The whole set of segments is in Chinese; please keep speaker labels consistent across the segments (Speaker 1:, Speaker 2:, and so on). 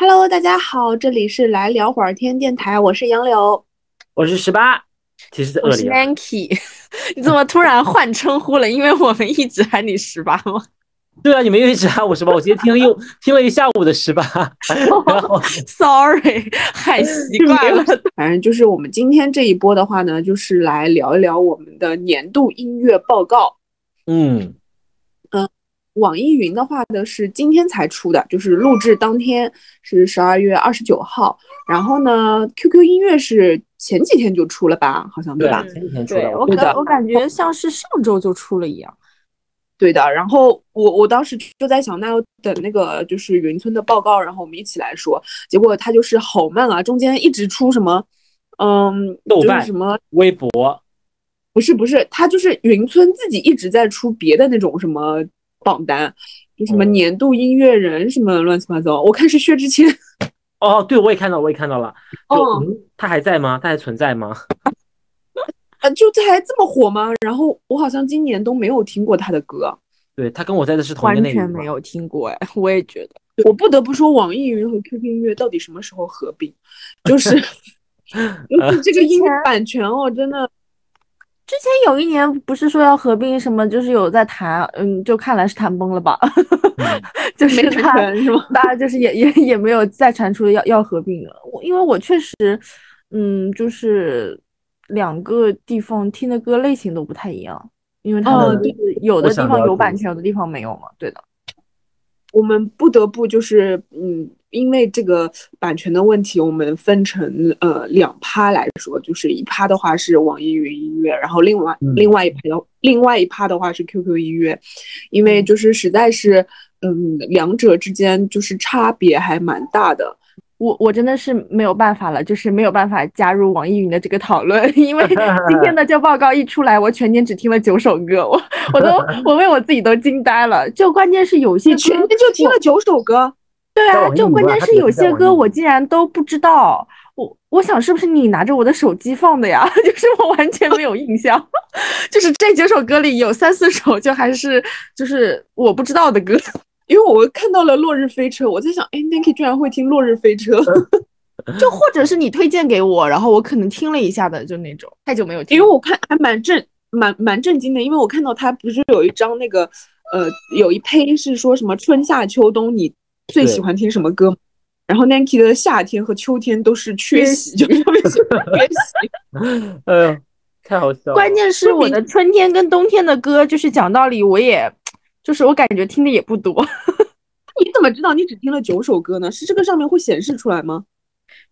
Speaker 1: Hello，大家好，这里是来聊会儿天电台，我是杨柳，
Speaker 2: 我是十八，其实是
Speaker 3: 我是 Nanky，你怎么突然换称呼了？因为我们一直喊你十八吗？
Speaker 2: 对啊，你们又一直喊我十八，我今天听了又听了一下午的十八，
Speaker 3: Sorry，太习惯了。
Speaker 1: 反正就是我们今天这一波的话呢，就是来聊一聊我们的年度音乐报告。
Speaker 2: 嗯
Speaker 1: 嗯，网易云的话呢是今天才出的，就是录制当天是十二月二十九号，然后呢，QQ 音乐是前几天就出了吧？好像
Speaker 2: 对
Speaker 1: 吧？
Speaker 2: 前几天出的，
Speaker 3: 对我感我感觉像是上周就出了一样。
Speaker 1: 对的，然后我我当时就在想，那要等那个就是云村的报告，然后我们一起来说。结果他就是好慢啊，中间一直出什么，嗯，
Speaker 2: 豆瓣
Speaker 1: 什么
Speaker 2: 微博，
Speaker 1: 不是不是，他就是云村自己一直在出别的那种什么榜单，就什么年度音乐人什么乱七八糟。我看是薛之谦。
Speaker 2: 哦，对，我也看到，我也看到了。就、
Speaker 1: 哦
Speaker 2: 嗯，他还在吗？他还存在吗？
Speaker 1: 啊，就他还这么火吗？然后我好像今年都没有听过他的歌。
Speaker 2: 对他跟我在的是同一个
Speaker 3: 完
Speaker 2: 内容
Speaker 3: 全没有听过哎，我也觉得。
Speaker 1: 我不得不说，网易云和 QQ 音乐到底什么时候合并？就是就是这个音乐版权哦，真的。
Speaker 3: 之前有一年不是说要合并什么，就是有在谈，嗯，就看来是谈崩了吧，就是
Speaker 1: 没
Speaker 3: 他
Speaker 1: 谈是吗？
Speaker 3: 大家就是也也也没有再传出要要合并了。我因为我确实，嗯，就是两个地方听的歌类型都不太一样，因为他
Speaker 1: 哦
Speaker 3: 们就是有的地方有版权，有的地方没有嘛。对的，
Speaker 1: 我们不得不就是嗯，因为这个版权的问题，我们分成呃两趴来说，就是一趴的话是网易云音乐，然后另外、
Speaker 2: 嗯
Speaker 1: 另外一趴的另外一趴的话是 QQ 音乐，因为就是实在是嗯两者之间就是差别还蛮大的。
Speaker 3: 我我真的是没有办法了，就是没有办法加入网易云的这个讨论，因为今天的这报告一出来，我全年只听了九首歌，我我都 我为我自己都惊呆了。就关键是有些歌
Speaker 1: 全天就听了九首歌，
Speaker 3: 对啊，就关键是有些歌我竟然都不知道。我我想是不是你拿着我的手机放的呀？就是我完全没有印象，就是这几首歌里有三四首就还是就是我不知道的歌。
Speaker 1: 因为我看到了《落日飞车》，我在想，哎，Nicky 居然会听《落日飞车》
Speaker 3: 就或者是你推荐给我，然后我可能听了一下的，就那种太久没有听。
Speaker 1: 因为我看还蛮震蛮蛮震惊的，因为我看到他不是有一张那个呃有一胚是说什么春夏秋冬你最喜欢听什么歌，然后 Nancy 的夏天和秋天都是缺席，就特别喜欢 缺席。
Speaker 2: 哎呀，太好笑了。
Speaker 3: 关键是我的春天跟冬天的歌，就是讲道理，我也就是我感觉听的也不多。
Speaker 1: 你怎么知道你只听了九首歌呢？是这个上面会显示出来吗？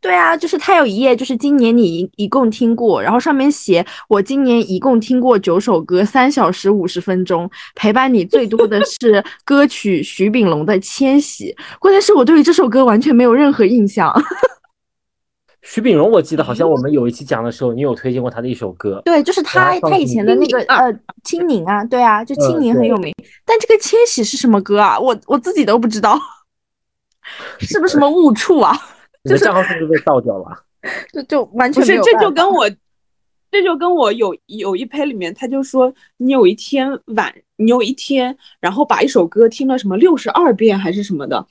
Speaker 3: 对啊，就是它有一页，就是今年你一一共听过，然后上面写我今年一共听过九首歌，三小时五十分钟，陪伴你最多的是 歌曲徐秉龙的《千玺》。关键是我对于这首歌完全没有任何印象。
Speaker 2: 徐秉龙，我记得好像我们有一期讲的时候，你有推荐过他的一首歌。
Speaker 3: 对，就是他他以前的那个呃青柠啊，对啊，就青柠很有名。但这个千玺是什么歌啊？我我自己都不知道，是不是什么误触啊？
Speaker 2: 你的账号是不是被盗掉了？
Speaker 3: 就就完
Speaker 1: 不是，这
Speaker 3: 全没有办法
Speaker 1: 就跟我，这就跟我有有一篇里面，他就说你有一天晚，你有一天，然后把一首歌听了什么六十二遍还是什么的，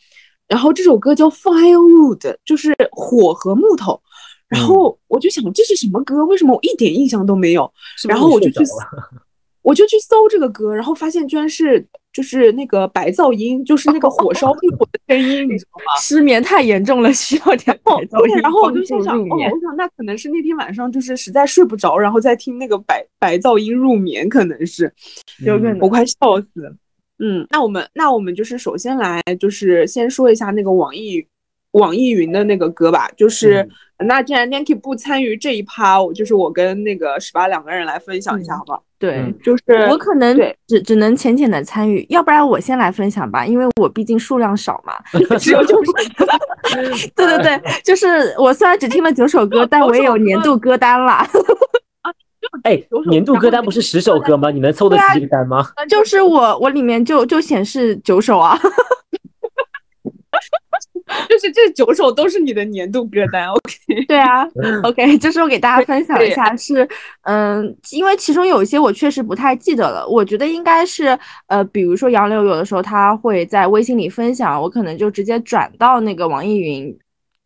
Speaker 1: 然后这首歌叫 Firewood，就是火和木头，然后我就想这是什么歌？为什么我一点印象都没有？然后我就去我就去搜这个歌，然后发现居然是就是那个白噪音，就是那个火烧木火的声音，你知道吗？
Speaker 3: 失眠太严重了，需要点白噪，音
Speaker 1: 然后我
Speaker 3: 帮助
Speaker 1: 就心想，哦，
Speaker 3: 入眠
Speaker 1: 我想那可能是那天晚上就是实在睡不着，然后再听那个白白噪音入眠，可能是，
Speaker 3: 有可能
Speaker 1: 我快笑死了。嗯，那我们那我们就是首先来就是先说一下那个网易网易云的那个歌吧，就是、那既然 Nanki 不参与这一趴，我就是我跟那个十八两个人来分享一下，
Speaker 3: 嗯
Speaker 1: 好不好？
Speaker 3: 对。
Speaker 2: 嗯
Speaker 1: 就是
Speaker 3: 我可能只只能浅浅的参与，要不然我先来分享吧，因为我毕竟数量少嘛。
Speaker 1: 只有九首
Speaker 3: 对对对，就是我虽然只听了九首歌，但我也有年度歌单啦。
Speaker 2: 哎年度歌单不是十首歌吗？你能凑得起这个单吗？
Speaker 3: 就是我我里面就就显示九首啊。
Speaker 1: 就是这九首都是你的年度歌单，OK？
Speaker 3: 对啊，OK，就是我给大家分享一下，是嗯，因为其中有一些我确实不太记得了，我觉得应该是呃，比如说杨柳有的时候他会在微信里分享，我可能就直接转到那个网易云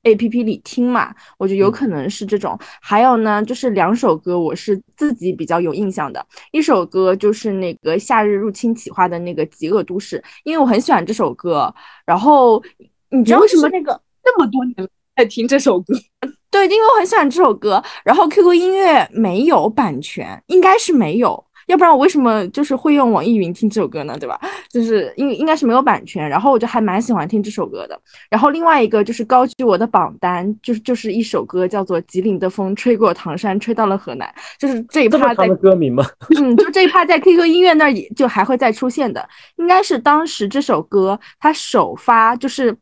Speaker 3: APP 里听嘛，我觉得有可能是这种。还有呢，就是两首歌我是自己比较有印象的，一首歌就是那个《夏日入侵企划》的那个《极恶都市》，因为我很喜欢这首歌，然后。你知道
Speaker 1: 为什么
Speaker 3: 那个
Speaker 1: 这么多年在听这首歌？
Speaker 3: 对，因为我很喜欢这首歌。然后 QQ 音乐没有版权，应该是没有，要不然我为什么就是会用网易云听这首歌呢？对吧？就是应应该是没有版权。然后我就还蛮喜欢听这首歌的。然后另外一个就是高居我的榜单，就是就是一首歌叫做《吉林的风吹过唐山，吹到了河南》，就是这一趴在
Speaker 2: 歌名吗？
Speaker 3: 嗯，就这一趴在 QQ 音乐那儿也就还会再出现的。应该是当时这首歌它首发就是。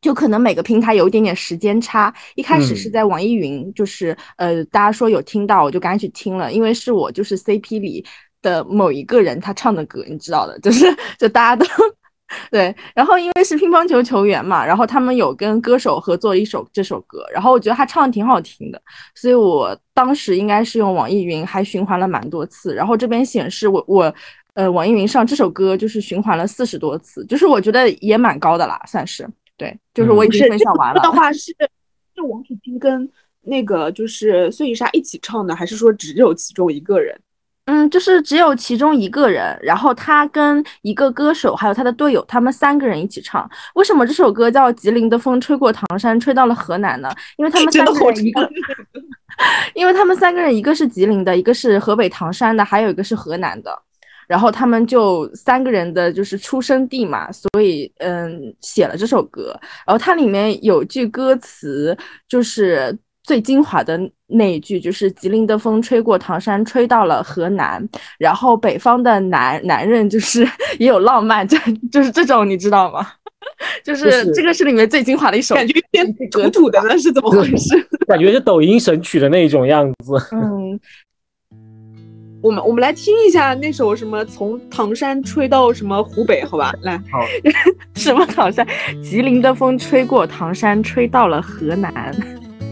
Speaker 3: 就可能每个平台有一点点时间差，一开始是在网易云，就是呃，大家说有听到，我就赶紧去听了，因为是我就是 CP 里的某一个人他唱的歌，你知道的，就是就大家都对，然后因为是乒乓球球员嘛，然后他们有跟歌手合作一首这首歌，然后我觉得他唱的挺好听的，所以我当时应该是用网易云还循环了蛮多次，然后这边显示我我呃网易云上这首歌就是循环了四十多次，就是我觉得也蛮高的啦，算是。对，就是我已经分享完了。
Speaker 1: 的话是是王楚钦跟那个就是孙颖莎一起唱的，还是说只有其中一个人？
Speaker 3: 嗯，就是只有其中一个人，然后他跟一个歌手还有他的队友，他们三个人一起唱。为什么这首歌叫《吉林的风吹过唐山，吹到了河南》呢？因为他们三个人一个，因为他们三个人一个是吉林的，一个是河北唐山的，还有一个是河南的。然后他们就三个人的就是出生地嘛，所以嗯写了这首歌。然后它里面有句歌词，就是最精华的那一句，就是“吉林的风吹过唐山，吹到了河南”。然后北方的男男人就是 也有浪漫，就就是这种，你知道吗？就是这个是里面最精华的一首，
Speaker 1: 感觉有点土土的，那是怎么回事？
Speaker 2: 感觉是抖音神曲的那种样子。
Speaker 3: 嗯。
Speaker 1: 我们我们来听一下那首什么从唐山吹到什么湖北，好吧？来，
Speaker 2: 好，
Speaker 3: 什么唐山？吉林的风吹过唐山，吹到了河南。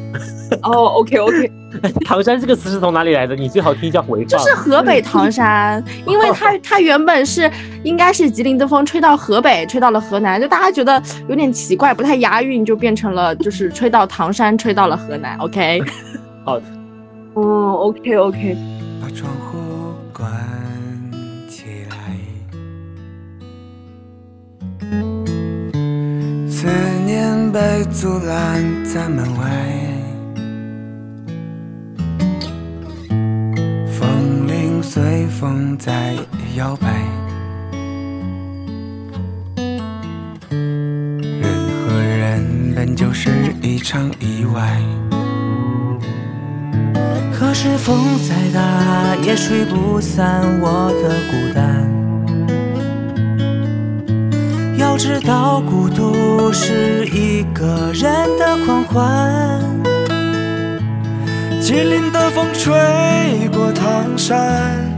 Speaker 1: 哦，OK OK，
Speaker 2: 唐山这个词是从哪里来的？你最好听一下回放。
Speaker 3: 就是河北唐山，因为它它原本是应该是吉林的风吹到河北，吹到了河南，就大家觉得有点奇怪，不太押韵，就变成了就是吹到唐山，吹到了河南。OK，
Speaker 2: 好的，
Speaker 1: 哦，OK OK。
Speaker 4: 把窗户。关起来，思念被阻拦在门外，风铃随风在摇摆，人和人本就是一场意外。可是风再大也吹不散我的孤单。要知道孤独是一个人的狂欢。吉林的风吹过唐山，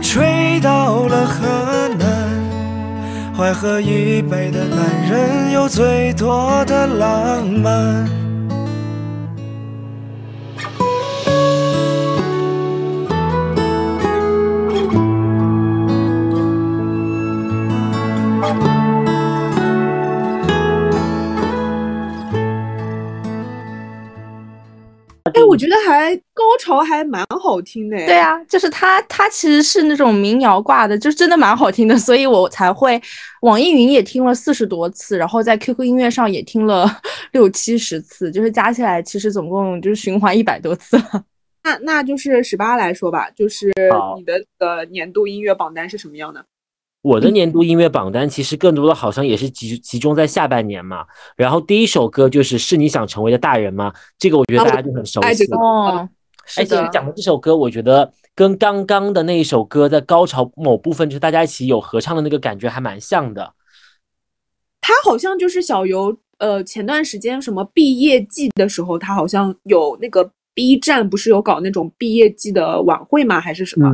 Speaker 4: 吹到了河南。淮河以北的男人有最多的浪漫。
Speaker 1: 还高潮还蛮好听的。
Speaker 3: 对啊，就是它，它其实是那种民谣挂的，就真的蛮好听的，所以我才会网易云也听了四十多次，然后在 QQ 音乐上也听了 六七十次，就是加起来其实总共就是循环一百多次了。
Speaker 1: 那那就是十八来说吧，就是你的呃年度音乐榜单是什么样的？
Speaker 2: 我的年度音乐榜单其实更多的好像也是集集中在下半年嘛，然后第一首歌就是是你想成为的大人吗？这个我觉得大家就很熟悉
Speaker 3: 哦。
Speaker 2: 而且讲的这首歌，我觉得跟刚刚的那一首歌在高潮某部分，就是大家一起有合唱的那个感觉还蛮像的。
Speaker 1: 他好像就是小游，呃，前段时间什么毕业季的时候，他好像有那个 B 站不是有搞那种毕业季的晚会吗？还是什么？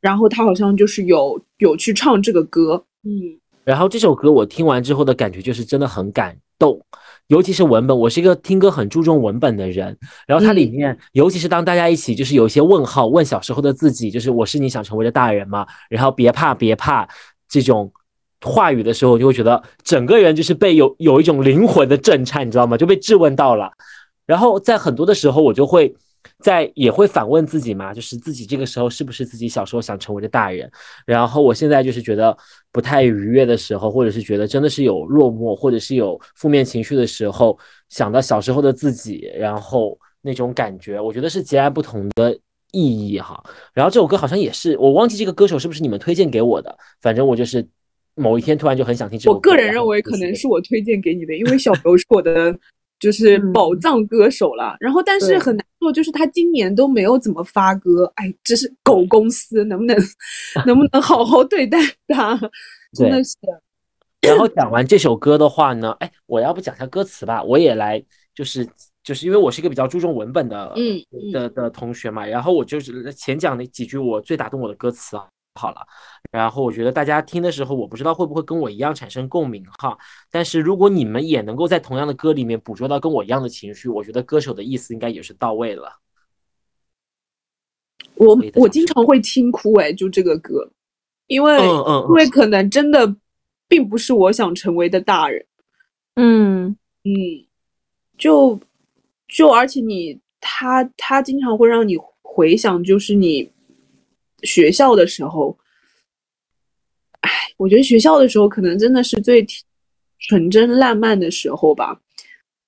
Speaker 1: 然后他好像就是有有去唱这个歌，嗯，
Speaker 2: 然后这首歌我听完之后的感觉就是真的很感动，尤其是文本，我是一个听歌很注重文本的人。然后它里面，尤其是当大家一起就是有一些问号，问小时候的自己，就是我是你想成为的大人吗？然后别怕别怕这种话语的时候，就会觉得整个人就是被有有一种灵魂的震颤，你知道吗？就被质问到了。然后在很多的时候，我就会。在也会反问自己嘛，就是自己这个时候是不是自己小时候想成为的大人？然后我现在就是觉得不太愉悦的时候，或者是觉得真的是有落寞，或者是有负面情绪的时候，想到小时候的自己，然后那种感觉，我觉得是截然不同的意义哈。然后这首歌好像也是，我忘记这个歌手是不是你们推荐给我的，反正我就是某一天突然就很想听这首歌。
Speaker 1: 我个人认为可能是我推荐给你的，因为小刘是我的。就是宝藏歌手了，然后但是很难做，就是他今年都没有怎么发歌，哎，这是狗公司，能不能 能不能好好对待他？真的是。
Speaker 2: 然后讲完这首歌的话呢，哎，我要不讲下歌词吧？我也来，就是就是因为我是一个比较注重文本的，
Speaker 1: 嗯
Speaker 2: 的的同学嘛，然后我就是前讲那几句我最打动我的歌词啊。好了，然后我觉得大家听的时候，我不知道会不会跟我一样产生共鸣哈。但是如果你们也能够在同样的歌里面捕捉到跟我一样的情绪，我觉得歌手的意思应该也是到位了。
Speaker 1: 我我经常会听哭哎，就这个歌，因为因为可能真的并不是我想成为的大人。
Speaker 3: 嗯
Speaker 1: 嗯，就就而且你他他经常会让你回想，就是你。学校的时候，哎，我觉得学校的时候可能真的是最纯真烂漫的时候吧，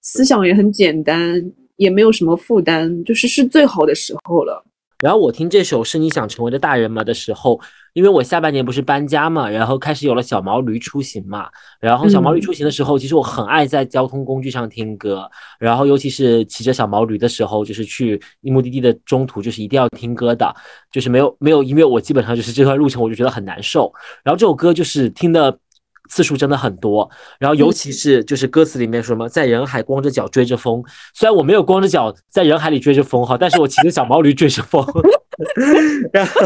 Speaker 1: 思想也很简单，也没有什么负担，就是是最好的时候了。
Speaker 2: 然后我听这首是你想成为的大人吗的时候，因为我下半年不是搬家嘛，然后开始有了小毛驴出行嘛，然后小毛驴出行的时候，其实我很爱在交通工具上听歌，然后尤其是骑着小毛驴的时候，就是去目的地的中途，就是一定要听歌的，就是没有没有音乐，我基本上就是这段路程我就觉得很难受。然后这首歌就是听的。次数真的很多，然后尤其是就是歌词里面说什么在人海光着脚追着风，虽然我没有光着脚在人海里追着风哈，但是我骑着小毛驴追着风。然后，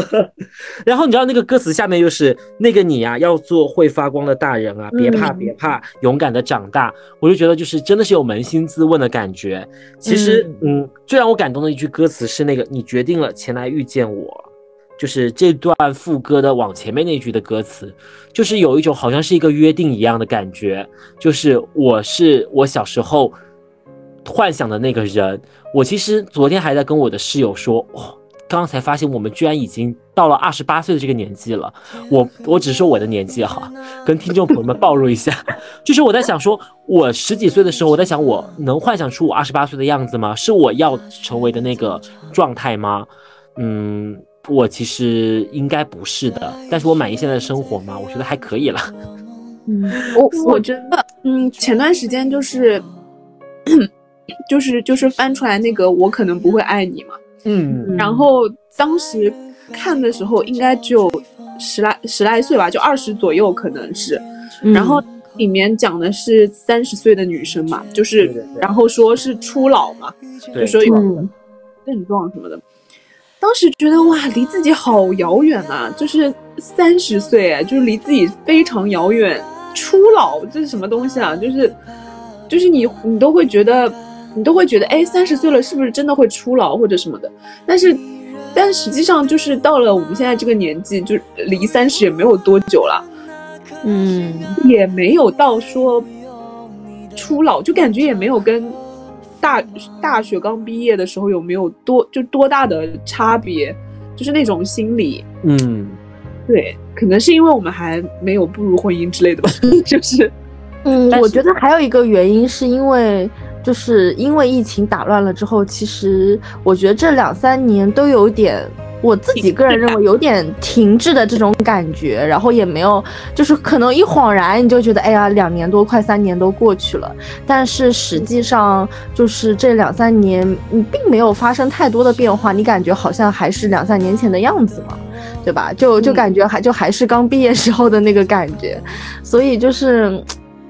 Speaker 2: 然后你知道那个歌词下面又是那个你呀，要做会发光的大人啊，别怕别怕，勇敢的长大。我就觉得就是真的是有扪心自问的感觉。其实，嗯，最让我感动的一句歌词是那个你决定了前来遇见我。就是这段副歌的往前面那句的歌词，就是有一种好像是一个约定一样的感觉。就是我是我小时候幻想的那个人。我其实昨天还在跟我的室友说，哦，刚才发现我们居然已经到了二十八岁的这个年纪了。我我只是说我的年纪哈，跟听众朋友们暴露一下，就是我在想说，我十几岁的时候，我在想我能幻想出我二十八岁的样子吗？是我要成为的那个状态吗？嗯。我其实应该不是的，但是我满意现在的生活吗？我觉得还可以了。
Speaker 1: 嗯，我我觉得，嗯，前段时间就是，就是就是翻出来那个我可能不会爱你嘛。
Speaker 2: 嗯。
Speaker 1: 然后当时看的时候应该只有十来十来岁吧，就二十左右可能是。然后里面讲的是三十岁的女生嘛，就是然后说是初老嘛，就说有症状什么的。当时觉得哇，离自己好遥远啊！就是三十岁，就是离自己非常遥远。初老这是什么东西啊？就是，就是你你都会觉得，你都会觉得，哎，三十岁了是不是真的会初老或者什么的？但是，但实际上就是到了我们现在这个年纪，就离三十也没有多久了，
Speaker 3: 嗯，
Speaker 1: 也没有到说初老，就感觉也没有跟。大大学刚毕业的时候有没有多就多大的差别？就是那种心理，
Speaker 2: 嗯，
Speaker 1: 对，可能是因为我们还没有步入婚姻之类的吧。就是，
Speaker 3: 嗯，我觉得还有一个原因是因为，就是因为疫情打乱了之后，其实我觉得这两三年都有点。我自己个人认为有点停滞的这种感觉，然后也没有，就是可能一恍然你就觉得，哎呀，两年多快三年都过去了，但是实际上就是这两三年你并没有发生太多的变化，你感觉好像还是两三年前的样子嘛，对吧？就就感觉还就还是刚毕业时候的那个感觉，所以就是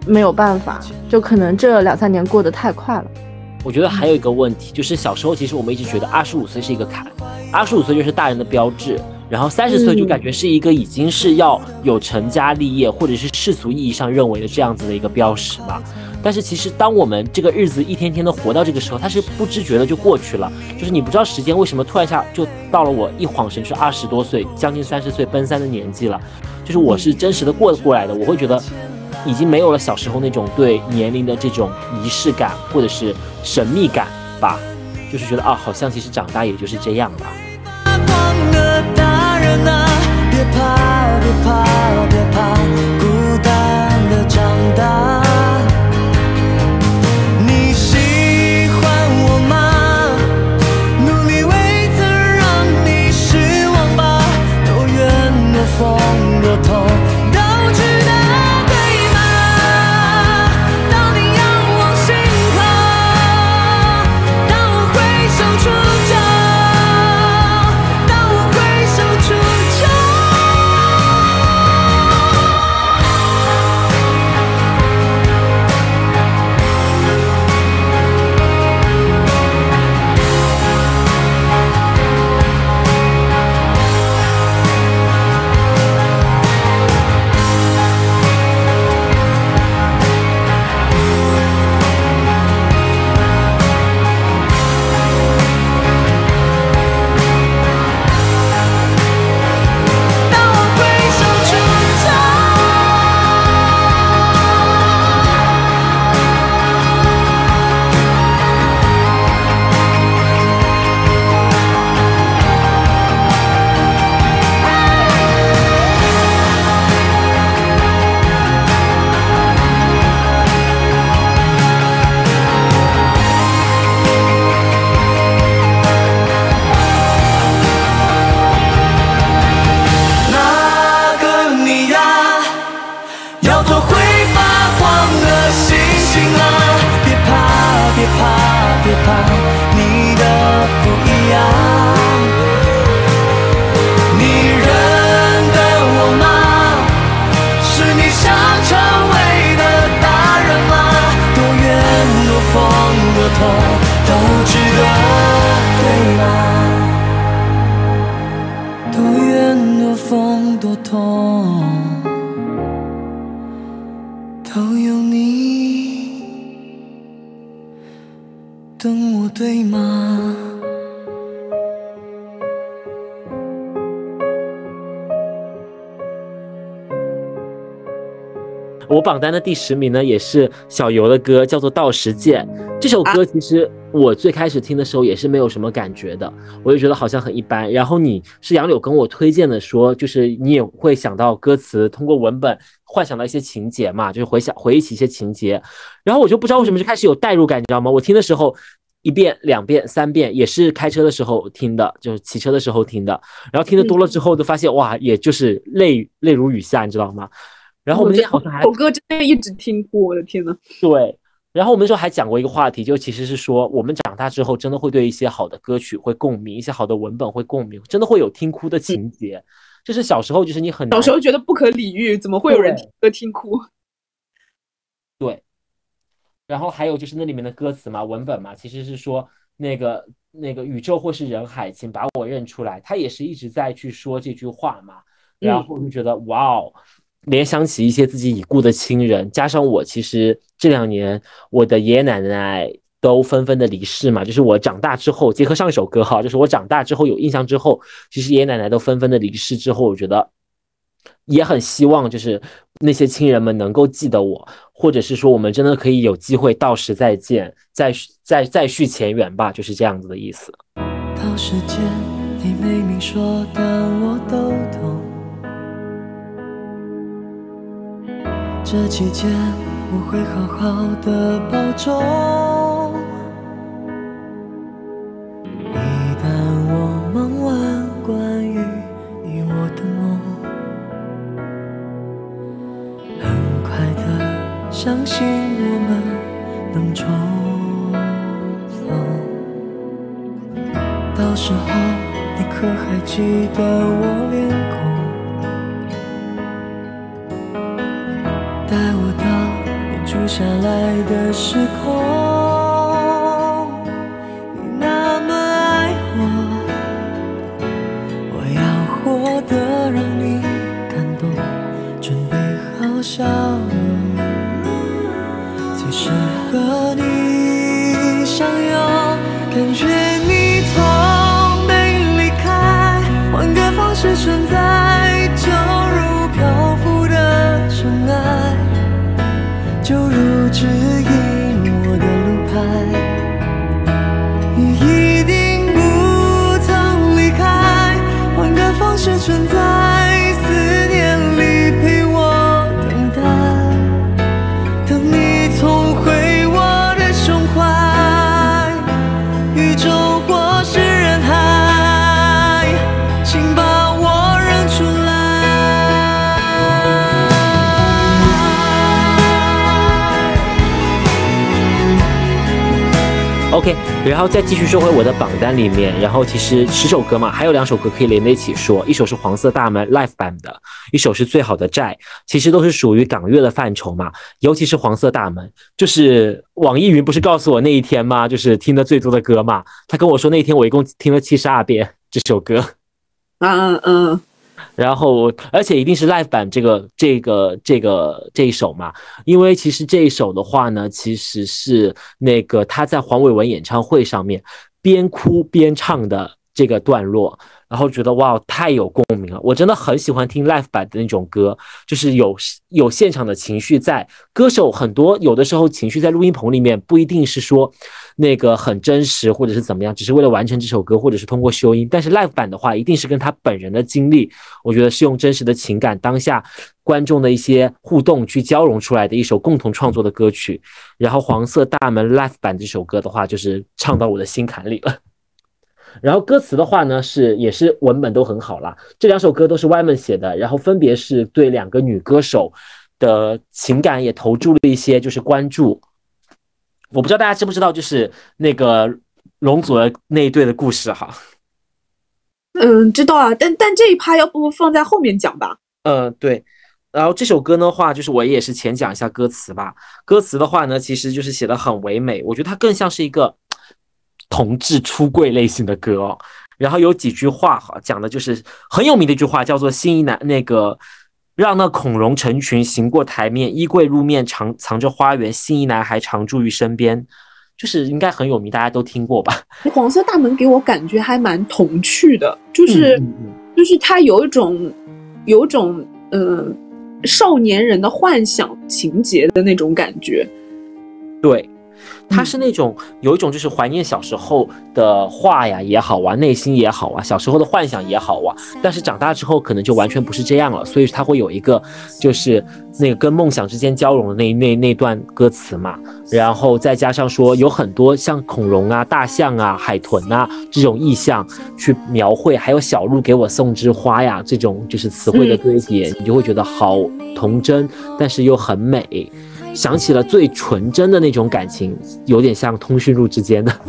Speaker 3: 没有办法，就可能这两三年过得太快了。
Speaker 2: 我觉得还有一个问题，就是小时候其实我们一直觉得二十五岁是一个坎，二十五岁就是大人的标志。然后三十岁就
Speaker 1: 嗯
Speaker 2: 感觉是一个已经是要有成家立业，或者是世俗意义上认为的这样子的一个标识嘛。但是其实当我们这个日子一天天的活到这个时候，它是不知觉的就过去了，就是你不知道时间为什么突然一下就到了我一晃神，就是二十多岁，将近三十岁奔三的年纪了，就是我是真实的过过来的，我会觉得已经没有了小时候那种对年龄的这种仪式感或者是神秘感吧，就是觉得啊，好像其实长大也就是这样吧。
Speaker 4: 别怕，别怕，别怕，孤单的长大。
Speaker 2: 榜单的第十名呢，也是小游的歌，叫做《到时见》。这首歌其实我最开始听的时候也是没有什么感觉的，我就觉得好像很一般。然后你是杨柳跟我推荐的，说就是你也会想到歌词，通过文本幻想到一些情节嘛，就是回想回忆起一些情节。然后我就不知道为什么就开始有代入感，你知道吗？我听的时候。一遍、两遍、三遍，也是开车的时候听的，就是骑车的时候听的。然后听的多了之后，就发现哇，也就是泪泪如雨下，你知道吗？然后我们那天好像还
Speaker 1: 首歌真的一直听哭，我的天呐。
Speaker 2: 对，然后我们那时候还讲过一个话题，就其实是说我们长大之后真的会对一些好的歌曲会共鸣，一些好的文本会共鸣，真的会有听哭的情节。就是小时候，就是你很
Speaker 1: 小时候觉得不可理喻，怎么会有人听歌听哭？
Speaker 2: 对，然后还有就是那里面的歌词嘛，文本嘛，其实是说那个那个宇宙或是人海，请把我认出来。他也是一直在去说这句话嘛，然后就觉得、哇哦，联想起一些自己已故的亲人，加上我其实这两年我的爷爷奶奶都纷纷的离世嘛，就是我长大之后，结合上一首歌哈，就是我长大之后有印象之后，其实爷爷奶奶都纷纷的离世之后，我觉得也很希望就是那些亲人们能够记得我，或者是说我们真的可以有机会到时再见，再再再续前缘吧，就是这样子的意思。
Speaker 4: 到时间，你明明说，的我都懂。这期间，我会好好的保重。一旦我忙完关于你我的梦，很快的相信我们能重逢。到时候，你可还记得我脸孔？带我到你住下来的时空。
Speaker 2: 然后再继续说回我的榜单里面，然后其实十首歌嘛，还有两首歌可以连在一起说，一首是黄色大门 Live 版的，一首是最好的债，其实都是属于港乐的范畴嘛，尤其是黄色大门，就是网易云不是告诉我那一天吗？就是听的最多的歌嘛，他跟我说那天我一共听了七十二遍这首歌。
Speaker 1: 嗯嗯嗯，
Speaker 2: 然后，而且一定是 live 版这个这个这个这一首嘛，因为其实这一首的话呢，其实是那个他在黄伟文演唱会上面边哭边唱的这个段落，然后觉得哇太有共鸣了，我真的很喜欢听 live 版的那种歌，就是有有现场的情绪在，歌手很多有的时候情绪在录音棚里面不一定是说。那个很真实，或者是怎么样，只是为了完成这首歌，或者是通过修音。但是 live 版的话，一定是跟他本人的经历，我觉得是用真实的情感、当下观众的一些互动去交融出来的一首共同创作的歌曲。然后黄色大门 live 版这首歌的话，就是唱到我的心坎里了。然后歌词的话呢，是也是文本都很好啦。这两首歌都是 Y 们写的，然后分别是对两个女歌手的情感也投注了一些就是关注。我不知道大家知不知道，就是那个龙族的那一对的故事哈。
Speaker 1: 嗯，知道啊，但但这一趴要不放在后面讲吧？
Speaker 2: 嗯，对。然后这首歌的话，就是我也是浅讲一下歌词吧。歌词的话呢，其实就是写的很唯美，我觉得它更像是一个同志出柜类型的歌哦。然后有几句话哈，讲的就是很有名的一句话，叫做“新一男那个让那孔融成群行过台面，衣柜入面藏藏着花园，新一男孩常驻于身边”，就是应该很有名，大家都听过吧？
Speaker 1: 黄色大门给我感觉还蛮童趣的，就是、
Speaker 2: 嗯嗯
Speaker 1: 就是它有一种有一种嗯、呃少年人的幻想情节的那种感觉。
Speaker 2: 对，他
Speaker 1: 嗯。
Speaker 2: 是那种有一种就是怀念小时候的话呀也好啊，内心也好啊，小时候的幻想也好啊，但是长大之后可能就完全不是这样了，所以他会有一个就是那个跟梦想之间交融的那那那段歌词嘛，然后再加上说有很多像恐龙啊、大象啊、海豚啊这种意象去描绘，还有小鹿给我送枝花呀这种就是词汇的
Speaker 1: 嗯。
Speaker 2: 堆叠，你就会觉得好童真，但是又很美。想起了最纯真的那种感情，有点像通讯录之间的。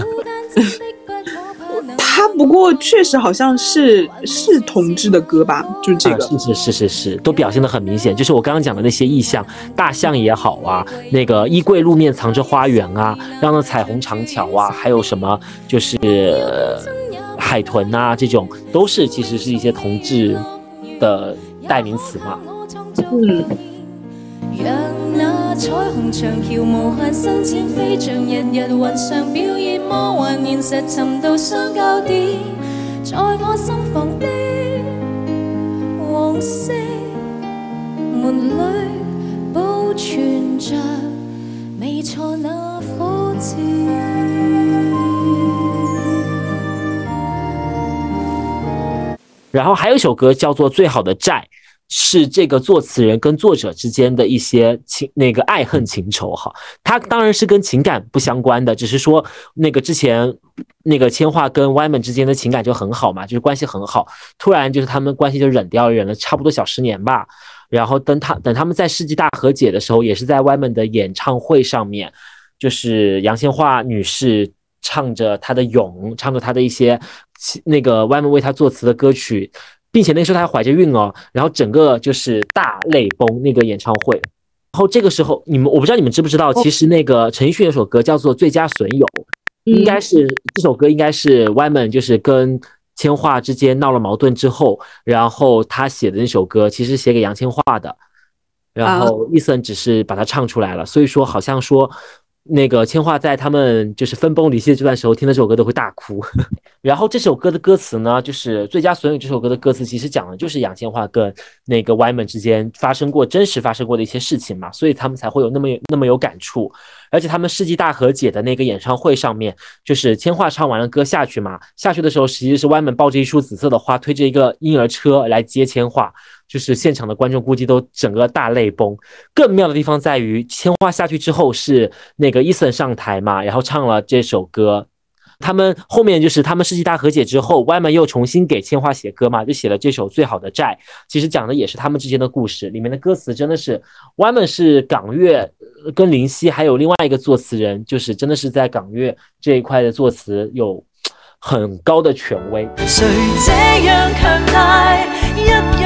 Speaker 1: 他不过确实好像是是同志的歌吧，就是这个。
Speaker 2: 啊、是是是是是，都表现的很明显。就是我刚刚讲的那些意象，大象也好啊，那个衣柜路面藏着花园啊，让那彩虹长桥啊，还有什么就是、呃海豚啊，这种都是其实是一些同志的代名词嘛。
Speaker 1: 嗯。
Speaker 5: 彩虹長橋無限伸展，飛像日日雲上表演魔幻現實尋到相交點，在我心房。的黃色門裏保存着未錯那火箭。
Speaker 2: 然后還有一首歌叫做《最好的債》。是这个作词人跟作者之间的一些情那个爱恨情仇哈，他当然是跟情感不相关的，只是说那个之前那个千画跟 Yman 之间的情感就很好嘛，就是关系很好，突然就是他们关系就冷掉了，忍了差不多小十年吧。然后等他等他们在世纪大和解的时候，也是在 Yman 的演唱会上面，就是杨千嬅女士唱着她的勇，唱着她的一些那个 Yman 为她作词的歌曲。並且那时候她还怀着孕哦，然后整个就是大泪崩那个演唱会，然后这个时候你们我不知道你们知不知道，其实那个陈奕迅有首歌叫做《最佳损友》，应该是这首歌应该是 Wyman 就是跟千嬅之间闹了矛盾之后，然后他写的那首歌其实写给杨千嬅的，然后 Eason 只是把它唱出来了，所以说好像說。那个千桦在他们就是分崩离析的这段时候听到这首歌都会大哭。然后这首歌的歌词呢，就是《最佳损友》这首歌的歌词，其实讲的就是杨千嬅跟那个 Y 门之间发生过真实发生过的一些事情嘛，所以他们才会有那么那么有感触。而且他们世纪大和解的那个演唱会上面，就是千嬅唱完了歌下去嘛，下去的时候实际是歪门抱着一束紫色的花，推着一个婴儿车来接千嬅，就是现场的观众估计都整个大泪崩。更妙的地方在于，千嬅下去之后是那个伊森上台嘛，然后唱了这首歌。他们后面就是他们世纪大和解之后 ymen 又重新给千嬅写歌嘛，就写了这首《最好的债》。其实讲的也是他们之间的故事，里面的歌词真的是 ymen 是港乐跟林夕还有另外一个作词人，就是真的是在港乐这一块的作词有很高的权威。
Speaker 5: 谁这样强大，一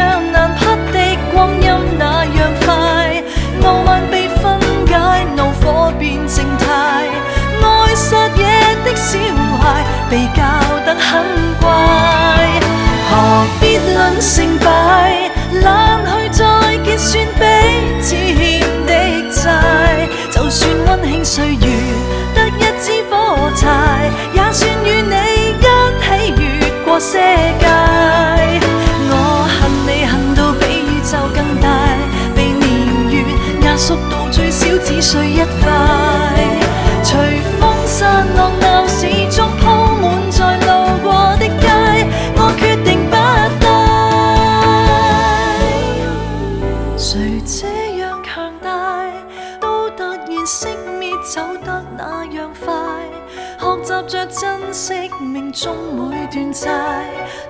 Speaker 5: 被教得很乖，何必论成败，懒去再结算彼此欠的债，就算温馨岁月得一支火柴，也算与你一起越过世界。我恨你恨到比宇宙更大，被年月压缩到最少只需一块，随风散落惜命中每段债，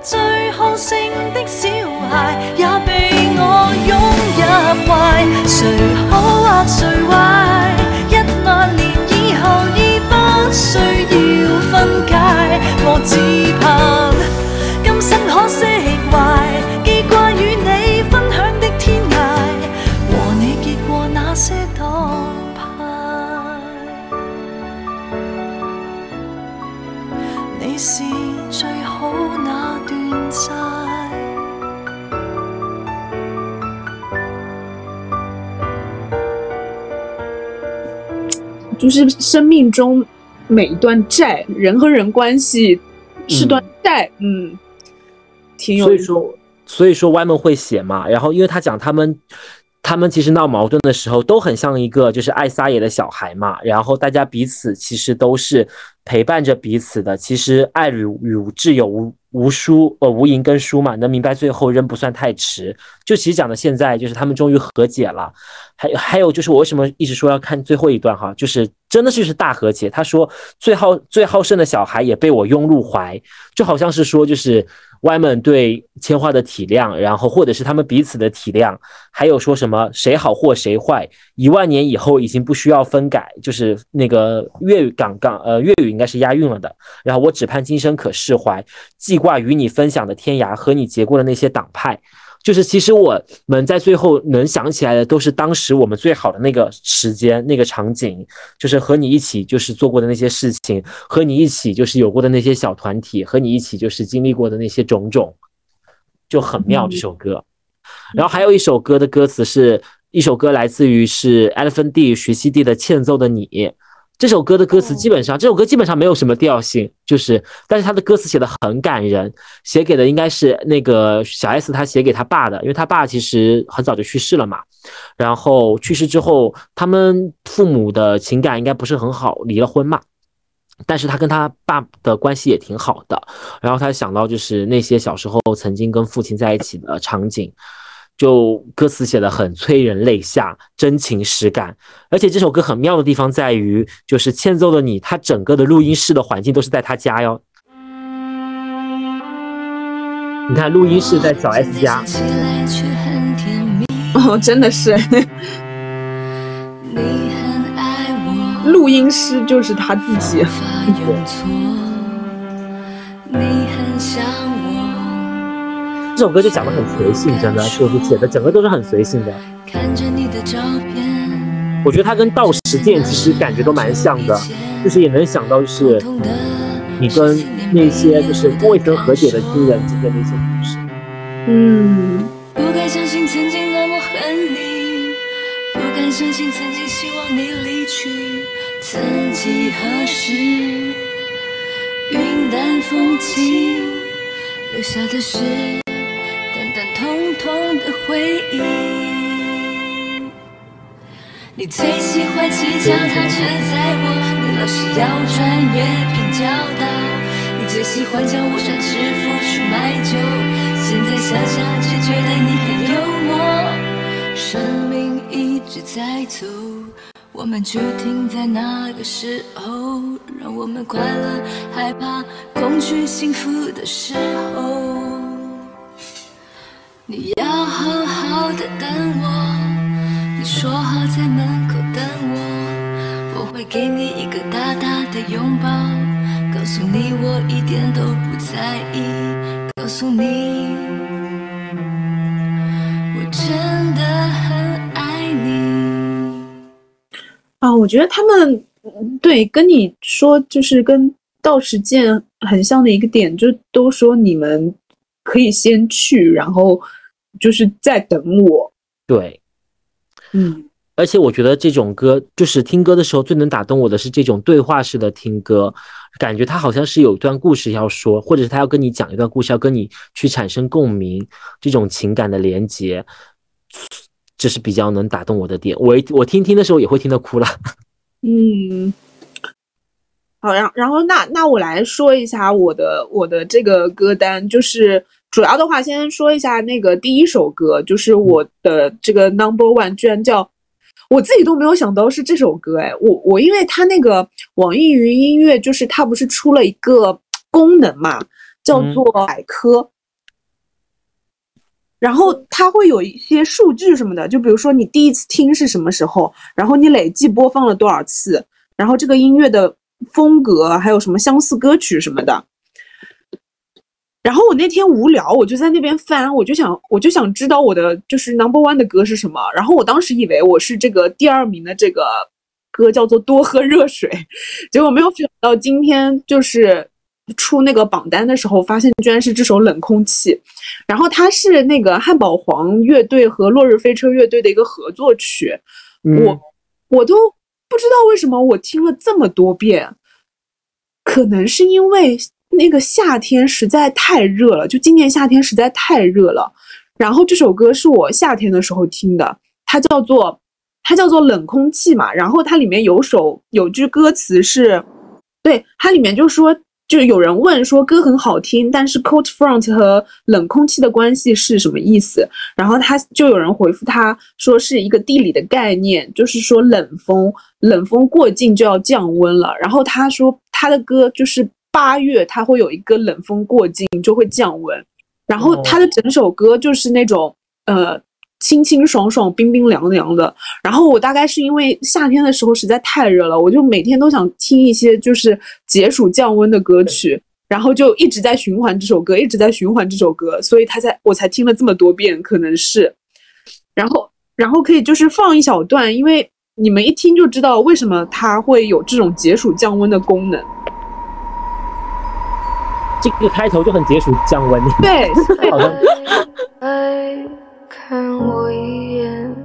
Speaker 5: 最好胜的小孩也被我拥入怀。谁好或谁坏，一万年以后已不需要分解。我只盼今生可惜
Speaker 1: 就是生命中每一段债，人和人关系是段债，嗯，挺有
Speaker 2: 所以说，所以说歪们会写嘛，然后因为他讲他们，他们其实闹矛盾的时候都很像一个就是爱撒野的小孩嘛，然后大家彼此其实都是陪伴着彼此的，其实爱与与挚友无无输呃无赢跟输嘛，能明白最后仍不算太迟。就其实讲的现在就是他们终于和解了，还有还有就是我为什么一直说要看最后一段哈，就是真的就是大和解。他说最好最好胜的小孩也被我拥入怀，就好像是说就是 Y 们对千花的体谅，然后或者是他们彼此的体谅，还有说什么谁好或谁坏，一万年以后已经不需要分改，就是那个粤语港港呃粤语应该是押韵了的。然后我只盼今生可释怀，记挂与你分享的天涯和你结过的那些党派。就是其实我们在最后能想起来的，都是当时我们最好的那个时间、那个场景，就是和你一起就是做过的那些事情，和你一起就是有过的那些小团体，和你一起就是经历过的那些种种，就很妙这首歌。然后还有一首歌的歌词是一首歌来自于是 Elephant D 徐熙娣的《欠揍的你》。这首歌的歌词基本上，这首歌基本上没有什么调性，就是，但是他的歌词写的很感人，写给的应该是那个小 S 他写给他爸的，因为他爸其实很早就去世了嘛，然后去世之后，他们父母的情感应该不是很好，离了婚嘛。但是他跟他爸的关系也挺好的，然后他想到就是那些小时候曾经跟父亲在一起的场景，就歌词写的很催人泪下，真情实感。而且这首歌很妙的地方在于，就是欠揍的你，他整个的录音室的环境都是在他家哟。你看，录音室在小 S 家，
Speaker 5: 起来却很甜蜜。
Speaker 1: 哦，真的是，
Speaker 5: 你很爱我，
Speaker 1: 录音师就是他自己。
Speaker 5: 你很想我，
Speaker 2: 这首歌就讲的很随性，真的就是写的整个都是很随性的。
Speaker 5: 看着你的照片，
Speaker 2: 我觉得他跟道实践其实感觉都蛮像的，就是也能想到就是你跟那些就是未曾和解的亲人之间的一些故事。
Speaker 1: 嗯，
Speaker 5: 不该相信曾经那么恨你，不敢相信曾经希望你离去，曾几何时，云淡风轻，留下的是通通的回忆。你最喜欢骑脚踏车载我，你老是要穿越平交道。你最喜欢叫我穿制服去买酒，现在想想却觉得你很幽默。生命一直在走，我们就停在那个时候，让我们快乐、害怕、恐惧、幸福的时候。你要好好的等我，你说好在门口等我，我会给你一个大大的拥抱，告诉你我一点都不在意，告诉你我真的很爱你。
Speaker 1: 啊，我觉得他们对跟你说，就是跟道时健很像的一个点，就都说你们可以先去，然后就是在等我。
Speaker 2: 对，
Speaker 1: 嗯，
Speaker 2: 而且我觉得这种歌，就是听歌的时候最能打动我的是这种对话式的听歌，感觉他好像是有一段故事要说，或者是他要跟你讲一段故事，要跟你去产生共鸣，这种情感的连接，这是比较能打动我的点。我我听听的时候也会听得哭了。
Speaker 1: 嗯，好，然然后那那我来说一下我的我的这个歌单，就是主要的话，先说一下那个第一首歌，就是我的这个 number one，居然叫我自己都没有想到是这首歌，哎，我我因为它那个网易云音乐，就是它不是出了一个功能嘛，叫做百科。然后它会有一些数据什么的，就比如说你第一次听是什么时候，然后你累计播放了多少次，然后这个音乐的风格，还有什么相似歌曲什么的。然后我那天无聊，我就在那边翻，我就想，我就想知道我的就是 number one 的歌是什么。然后我当时以为我是这个第二名的这个歌叫做《多喝热水》，结果没有想到今天就是出那个榜单的时候，发现居然是这首《冷空气》。然后它是那个汉堡黄乐队和落日飞车乐队的一个合作曲，
Speaker 2: 嗯
Speaker 1: 我我都不知道为什么我听了这么多遍，可能是因为那个夏天实在太热了，就今年夏天实在太热了。然后这首歌是我夏天的时候听的，它叫做它叫做冷空气嘛。然后它里面有首有句歌词是，对它里面就说。就是有人问说歌很好听，但是 cold front 和冷空气的关系是什么意思？然后他就有人回复他说是一个地理的概念，就是说冷风，冷风过境就要降温了。然后他说他的歌就是八月他会有一个冷风过境就会降温，然后他的整首歌就是那种呃清清爽爽、冰冰凉凉的。然后我大概是因为夏天的时候实在太热了，我就每天都想听一些就是解暑降温的歌曲，然后就一直在循环这首歌，一直在循环这首歌，所以他才我才听了这么多遍，可能是。然后然后可以就是放一小段，因为你们一听就知道为什么它会有这种解暑降温的功能。
Speaker 2: 这个开头就很解暑降温，
Speaker 1: 对，
Speaker 2: 好像
Speaker 6: 来看我一眼，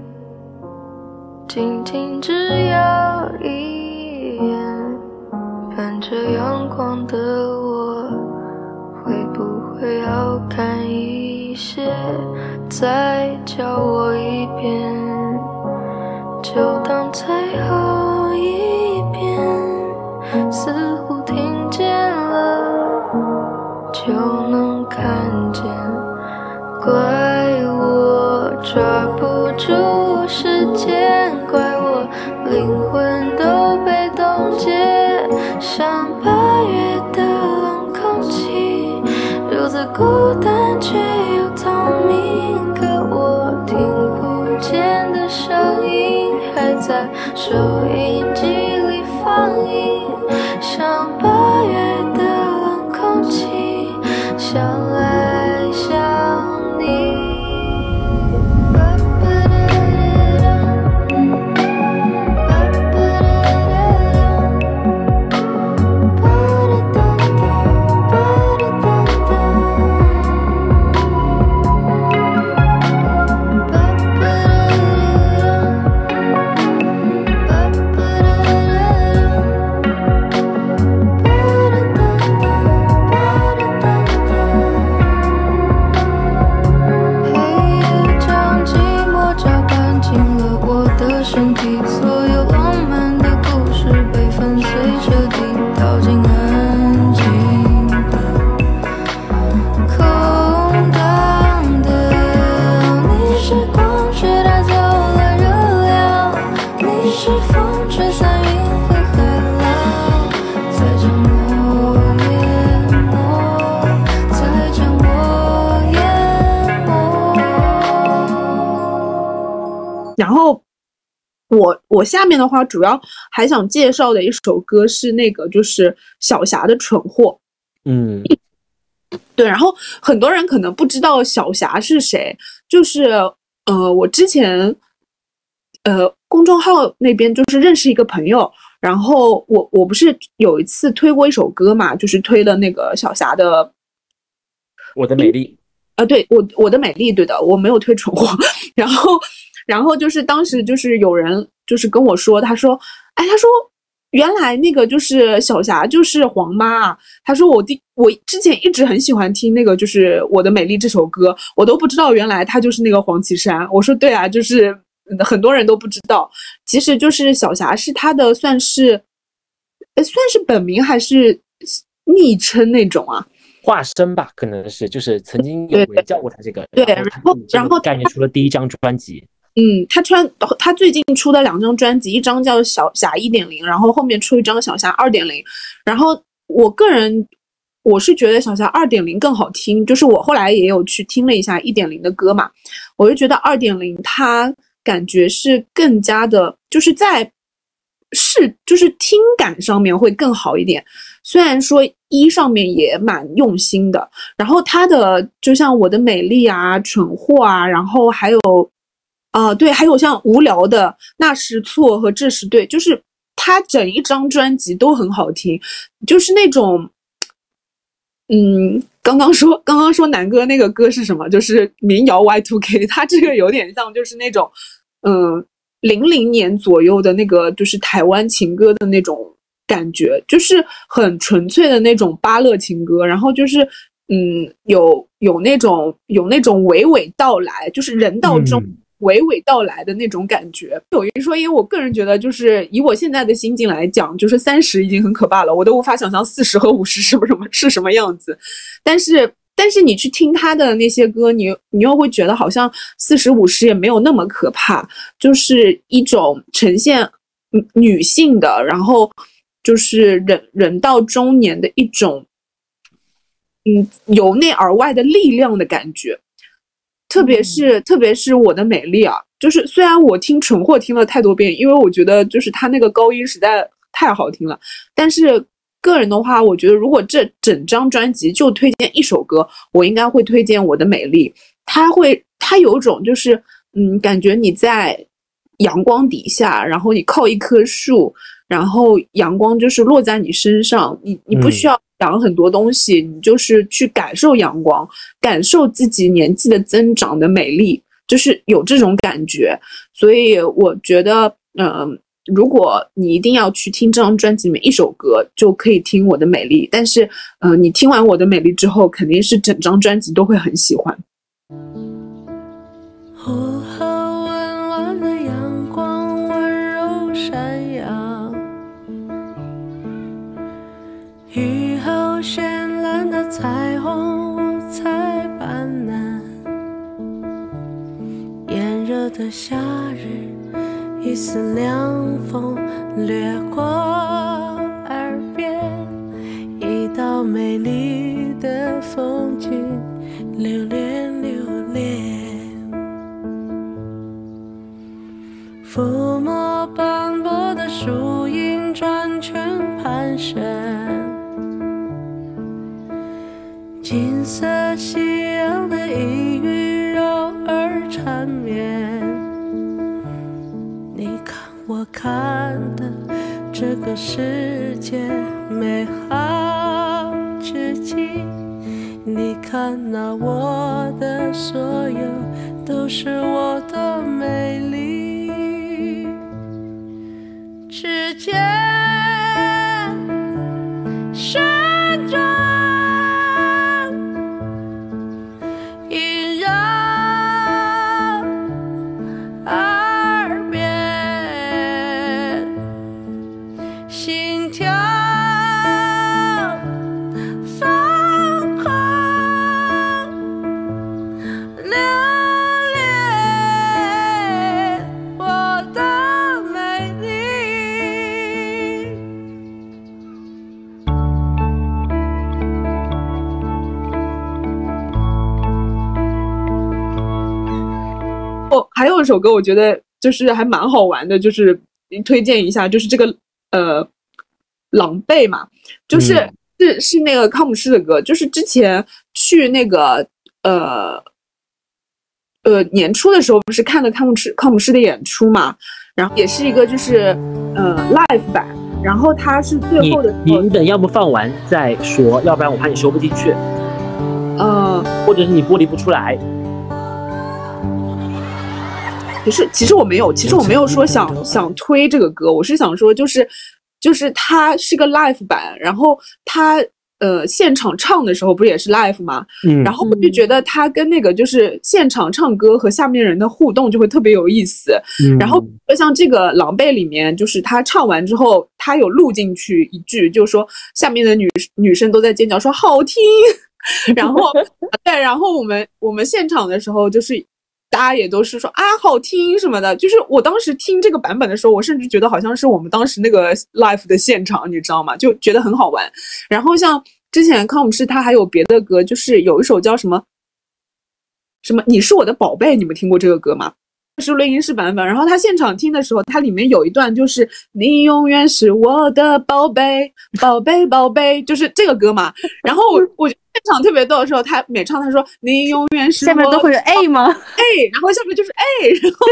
Speaker 6: 仅仅只要一眼，伴着阳光的我，会不会好看一些？再叫我一遍，就当最后一遍，似乎听见了。就能看见，怪我抓不住时间，怪我灵魂都被冻结，像八月的冷空气，如此孤单却又透明，可我听不见的声音还在收音
Speaker 1: 然后我我下面的话主要还想介绍的一首歌是那个就是小霞的《蠢货》。
Speaker 2: 嗯
Speaker 1: 对，然后很多人可能不知道小霞是谁，就是呃，我之前呃公众号那边就是认识一个朋友，然后我我不是有一次推过一首歌嘛，就是推了那个小霞的
Speaker 2: 我的美丽，
Speaker 1: 啊，对我我的美丽，对的，我没有推蠢货。然后，然后就是当时就是有人就是跟我说，他说，哎，他说原来那个就是小霞就是黄妈啊。他说我第我之前一直很喜欢听那个就是我的美丽这首歌，我都不知道原来她就是那个黄绮珊。我说对啊，就是嗯很多人都不知道，其实就是小霞是她的算是，呃，算是本名还是昵称那种啊？
Speaker 2: 化身吧，可能是就是曾经有人叫过他这个，
Speaker 1: 对
Speaker 2: 然后
Speaker 1: 然后
Speaker 2: 概念出了第一张专辑，
Speaker 1: 嗯，他穿他最近出的两张专辑，一张叫小霞一点零，然后后面出一张小霞二点零。然后我个人我是觉得小霞二点零更好听，就是我后来也有去听了一下一点零的歌嘛，我就觉得二点零它感觉是更加的，就是在是就是听感上面会更好一点。虽然说一上面也蛮用心的，然后它的就像我的美丽啊、蠢货啊，然后还有啊、对，还有像无聊的那是错和这是对，就是它整一张专辑都很好听，就是那种，嗯，刚刚说刚刚说南哥那个歌是什么？就是民谣 Y Two K，它这个有点像就是那种，嗯，零零年左右的那个就是台湾情歌的那种感觉，就是很纯粹的那种巴勒情歌，然后就是。嗯，有有那种有那种娓娓道来，就是人到中娓娓道来的那种感觉。有一说一，我个人觉得，就是以我现在的心境来讲，就是三十已经很可怕了，我都无法想象四十和五十是不是什么是什么样子。但是，但是你去听他的那些歌，你你又会觉得好像四十五十也没有那么可怕，就是一种呈现嗯女性的，然后就是人人到中年的一种。嗯，由内而外的力量的感觉，特别是特别是我的美丽啊，就是虽然我听蠢货听了太多遍，因为我觉得就是他那个高音实在太好听了，但是个人的话，我觉得如果这整张专辑就推荐一首歌，我应该会推荐我的美丽，它会它有种就是嗯，感觉你在阳光底下，然后你靠一棵树，然后阳光就是落在你身上，你你不需要想很多东西，你就是去感受阳光，感受自己年纪的增长的美丽，就是有这种感觉。所以我觉得，嗯、如果你一定要去听这张专辑里面一首歌，就可以听《我的美丽》。但是，呃，你听完《我的美丽》之后，肯定是整张专辑都会很喜欢。
Speaker 7: 绚烂的彩虹五彩斑斓，炎热的夏日，一丝凉风掠过耳边，一道美丽的风景，留恋色夕阳的一语柔而缠绵。你看我看的这个世界美好至极，你看那我的所有都是我的美丽。指尖
Speaker 1: 首歌，我觉得就是还蛮好玩的，就是推荐一下，就是这个呃，狼狈嘛，就是、
Speaker 2: 嗯。
Speaker 1: 是是那个康姆士的歌，就是之前去那个呃呃年初的时候，不是看了康姆士康姆士的演出嘛，然后也是一个就是呃 live 版，然后他是最后的
Speaker 2: 你你等要么放完再说，要不然我怕你收不进去，
Speaker 1: 呃。
Speaker 2: 或者是你剥离不出来。
Speaker 1: 不是，其实我没有，其实我没有说想想推这个歌，我是想说就是就是它是个 live 版，然后它呃现场唱的时候不是也是 live 吗？
Speaker 2: 嗯，
Speaker 1: 然后我就觉得它跟那个就是现场唱歌和下面人的互动就会特别有意思。
Speaker 2: 嗯
Speaker 1: 然后就像这个《狼狈》里面，就是他唱完之后，他有录进去一句，就是说下面的女女生都在尖叫说好听，然后 对，然后我们我们现场的时候就是。大家也都是说啊好听什么的，就是我当时听这个版本的时候，我甚至觉得好像是我们当时那个 l i f e 的现场，你知道吗？就觉得很好玩。然后像之前康姆士他还有别的歌，就是有一首叫什么什么你是我的宝贝，你们听过这个歌吗？是录音室版本，然后他现场听的时候，它里面有一段就是你永远是我的宝贝，宝贝宝贝，就是这个歌嘛。然后我我现场特别逗的时候，他每唱他说你永远是我
Speaker 3: 下面都会有 A 吗？
Speaker 1: 哎，然后下面就是 A，然后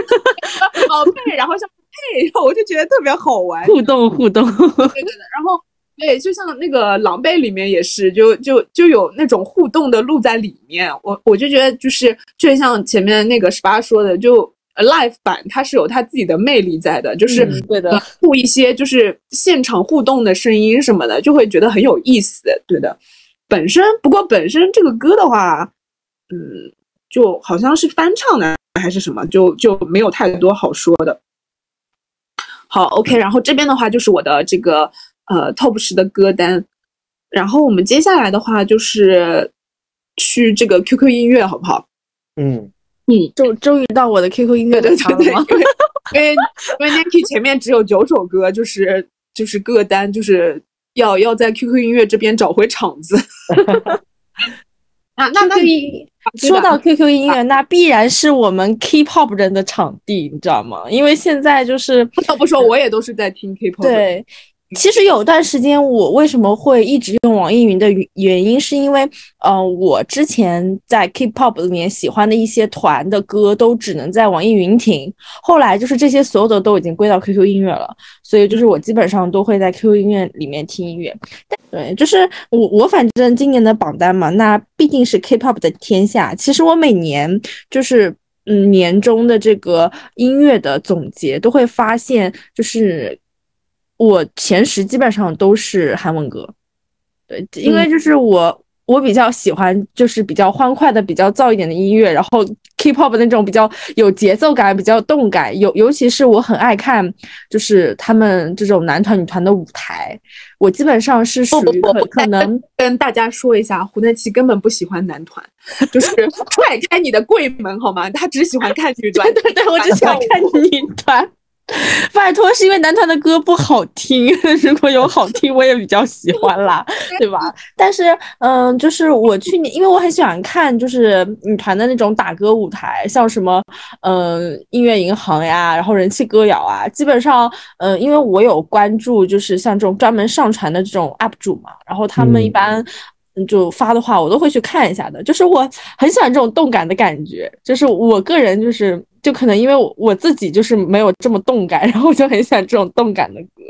Speaker 1: 宝贝，然后下面配，然后我就觉得特别好玩。
Speaker 3: 互动互动，
Speaker 1: 对对对，然后对，就像那个《狼狈》里面也是，就就就有那种互动的路在里面。我我就觉得就是，就像前面那个十八说的，就呃 live 版它是有它自己的魅力在的，就是
Speaker 3: 嗯对的
Speaker 1: 呃录一些就是现场互动的声音什么的，就会觉得很有意思。对的，本身不过本身这个歌的话，嗯，就好像是翻唱的还是什么，就就没有太多好说的。好，OK，然后这边的话就是我的这个呃 Top 十的歌单，然后我们接下来的话就是去这个 QQ 音乐，好不好？
Speaker 2: 嗯，
Speaker 1: 嗯，
Speaker 3: 终终于到我的 QQ 音乐
Speaker 1: 对对对对，
Speaker 3: 的场了吗？
Speaker 1: 因为 因为 Nike 前面只有九首歌，就是就是歌单，就是要要在 QQ 音乐这边找回场子。啊，那那
Speaker 3: 说到 QQ 音乐，那必然是我们 K-pop 人的场地，你知道吗？因为现在就是
Speaker 1: 不得不说，我也都是在听 K-pop。，
Speaker 3: 对，其实有段时间我为什么会一直用网易云的原原因，是因为呃，我之前在 K-pop 里面喜欢的一些团的歌都只能在网易云听，后来就是这些所有的都已经归到 QQ 音乐了，所以就是我基本上都会在 QQ 音乐里面听音乐。对，就是我我反正今年的榜单嘛，那毕竟是 K-pop 的天下。其实我每年就是嗯年终的这个音乐的总结，都会发现就是我前十基本上都是韩文歌。对，因为就是我。我比较喜欢就是比较欢快的、比较燥一点的音乐，然后 K-pop 那种比较有节奏感、比较动感，尤尤其是我很爱看就是他们这种男团、女团的舞台，我基本上是属于可可能
Speaker 1: 跟大家说一下，胡南琪根本不喜欢男团，就是 踹开你的柜门好吗？他只喜欢看女团。
Speaker 3: 对对对，我只喜欢看女团。拜托，是因为男团的歌不好听，如果有好听，我也比较喜欢啦，对吧？但是，嗯，就是我去年，因为我很喜欢看，就是女团的那种打歌舞台，像什么，嗯，音乐银行呀，然后人气歌谣啊，基本上，嗯，因为我有关注，就是像这种专门上传的这种 UP 主嘛，然后他们一般。就发的话，我都会去看一下的。就是我很喜欢这种动感的感觉，就是我个人就是就可能因为我我自己就是没有这么动感，然后我就很喜欢这种动感的歌。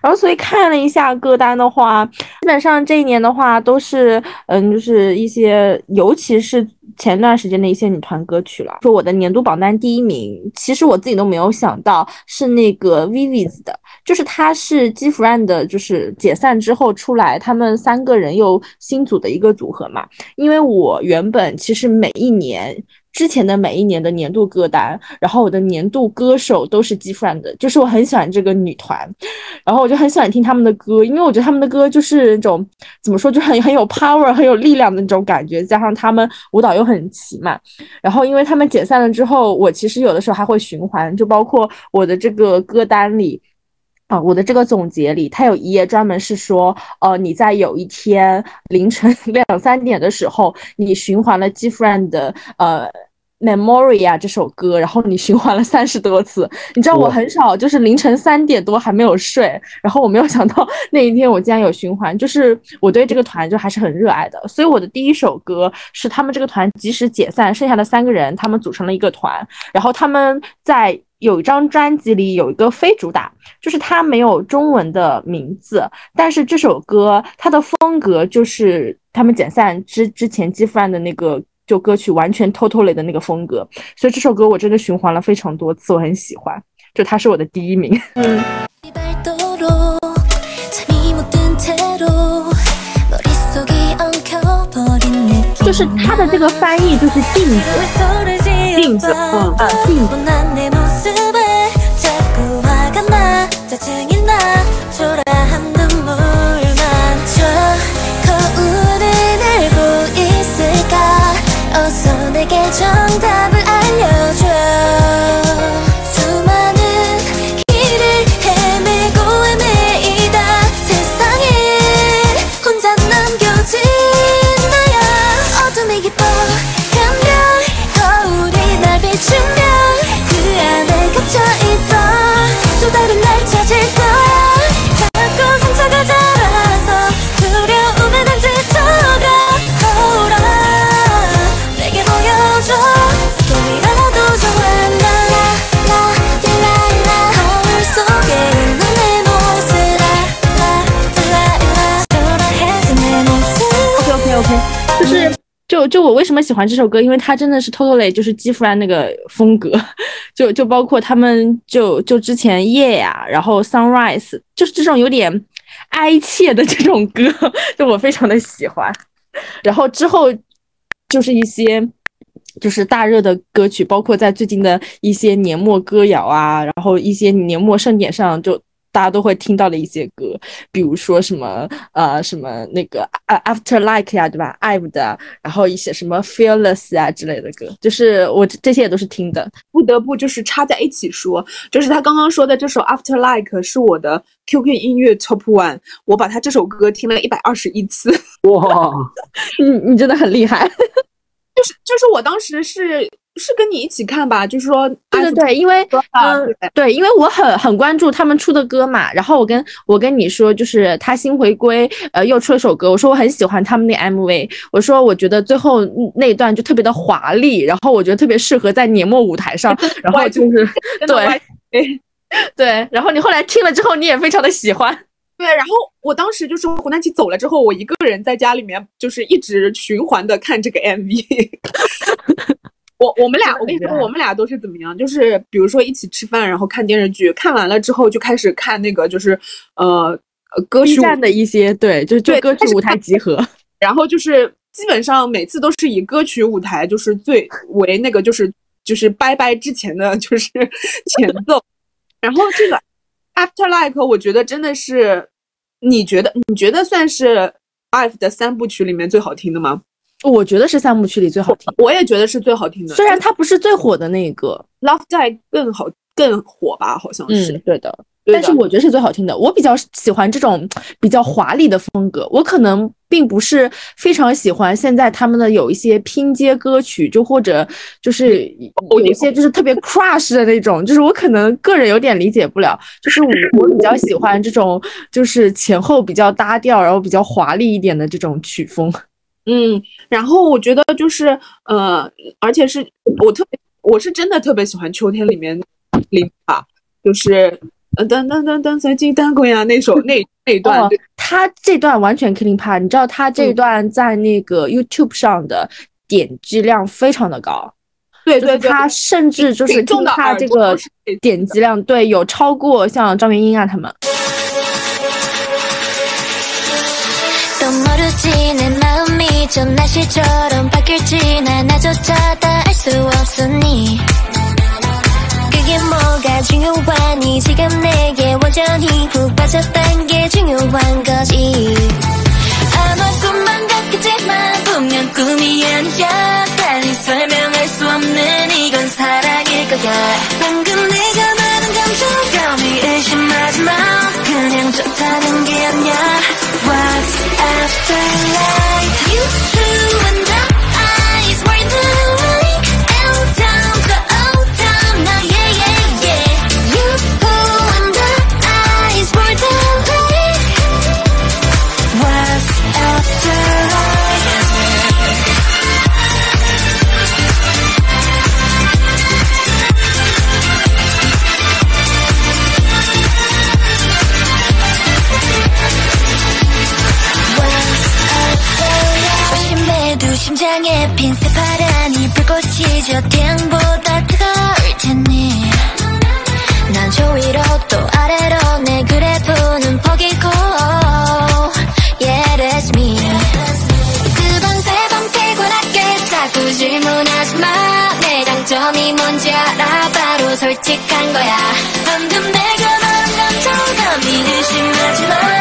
Speaker 3: 然后所以看了一下歌单的话，基本上这一年的话都是嗯，就是一些尤其是前段时间的一些女团歌曲了。说我的年度榜单第一名，其实我自己都没有想到是那个 Vivi's 的。就是他是 G Friend 的，就是解散之后出来，他们三个人又新组的一个组合嘛。因为我原本其实每一年之前的每一年的年度歌单，然后我的年度歌手都是 G Friend 的，就是我很喜欢这个女团，然后我就很喜欢听他们的歌，因为我觉得他们的歌就是那种怎么说，就很很有 power、很有力量的那种感觉，加上他们舞蹈又很齐嘛。然后因为他们解散了之后，我其实有的时候还会循环，就包括我的这个歌单里。啊，我的这个总结里，它有一页专门是说，呃，你在有一天凌晨 两三点的时候，你循环了 G Friend 的呃 Memoria 这首歌，然后你循环了三十多次。你知道我很少就是凌晨三点多还没有睡，然后我没有想到那一天我竟然有循环，就是我对这个团就还是很热爱的。所以我的第一首歌是他们这个团即使解散，剩下的三个人他们组成了一个团，然后他们在有一张专辑里有一个非主打，就是它没有中文的名字，但是这首歌它的风格就是他们解散之之前 G f r n 的那个就歌曲完全 totally 的那个风格，所以这首歌我真的循环了非常多次，我很喜欢，就它是我的第一名。
Speaker 6: 嗯，
Speaker 3: 就是它的这个翻译就是镜子。
Speaker 1: 镜子，嗯，
Speaker 3: 啊，镜子。就就我为什么喜欢这首歌，因为它真的是 totally 就是基弗兰那个风格，就就包括他们就就之前夜呀，然后 Sunrise，就是这种有点哀切的这种歌，就我非常的喜欢。然后之后就是一些就是大热的歌曲，包括在最近的一些年末歌谣啊，然后一些年末盛典上就。大家都会听到的一些歌，比如说什么呃什么那个啊 After Like 呀，对吧？IVE 的，然后一些什么 Fearless 啊之类的歌，就是我这这些也都是听的。
Speaker 1: 不得不就是插在一起说，就是他刚刚说的这首 After Like 是我的 QQ 音乐 Top One，我把他这首歌听了一百二十一次，
Speaker 2: 哇，
Speaker 3: 你你真的很厉害。
Speaker 1: 就是就是我当时是是跟你一起看吧，就是说
Speaker 3: 对对对，因为嗯
Speaker 1: 对
Speaker 3: 对，因为我很很关注他们出的歌嘛，然后我跟我跟你说，就是他新回归，呃，又出了首歌，我说我很喜欢他们那 MV，我说我觉得最后那一段就特别的华丽，然后我觉得特别适合在年末舞台上，然后就是对对，然后你后来听了之后，你也非常的喜欢，
Speaker 1: 对，然后我当时就是胡南奇走了之后，我一个人在家里面就是一直循环的看这个 MV。我我们俩，我跟你说，我们俩都是怎么样？就是比如说一起吃饭，然后看电视剧，看完了之后就开始看那个，就是呃呃歌曲
Speaker 3: 站的一些对，就是就
Speaker 1: 对
Speaker 3: 歌曲舞台集合，
Speaker 1: 然后就是基本上每次都是以歌曲舞台就是最为那个就是就是拜拜之前的就是前奏，然后这个 After Like 我觉得真的是，你觉得你觉得算是 IVE 的三部曲里面最好听的吗？
Speaker 3: 我觉得是三部曲里最好听，
Speaker 1: 我也觉得是最好听的，
Speaker 3: 虽然它不是最火的那个
Speaker 1: ，Love Die 更好更火吧，好像是，
Speaker 3: 嗯，对的。但是我觉得是最好听的。我比较喜欢这种比较华丽的风格，我可能并不是非常喜欢现在他们的有一些拼接歌曲，就或者就是有一些就是特别 crush 的那种，就是我可能个人有点理解不了。就是我 我比较喜欢这种就是前后比较搭调，然后比较华丽一点的这种曲风。
Speaker 1: 嗯，然后我觉得就是呃，而且是我特别，我是真的特别喜欢秋天里面林吧，就是呃噔噔噔噔随机当归呀那首那那一段，
Speaker 3: 他这段完全 killing part，你知道他这
Speaker 1: 嗯
Speaker 3: 段在那个 YouTube 上的点击量非常的高。
Speaker 1: 对对对，
Speaker 3: 就是他甚至就是听他这个点击量，对，有超过像张元英啊他们。
Speaker 6: 그게 뭐가 중요하니 지금 내게 완전히 훅 빠졌단 게 중요한 거지. 아마 꿈만 같겠지만 분명 꿈이 아니야. 달리 설명할 수 없는 이건 사랑일 거야. 방금 내가 말한 감정감이 의심하지 마. 그냥 좋다는 게 아니야. What's after life? You two and
Speaker 8: 심장에 핀 새파란 이 불꽃이 저 태양보다 뜨거울 테니 난 저 위로 또 아래로 내 그래프는 포기고 Yeah that's me. 번 피곤하게 자꾸 질문하지 마 내 장점이 뭔지 알아? 바로 솔직한 거야. 방금 내가 말한 감정감이 의심하지 마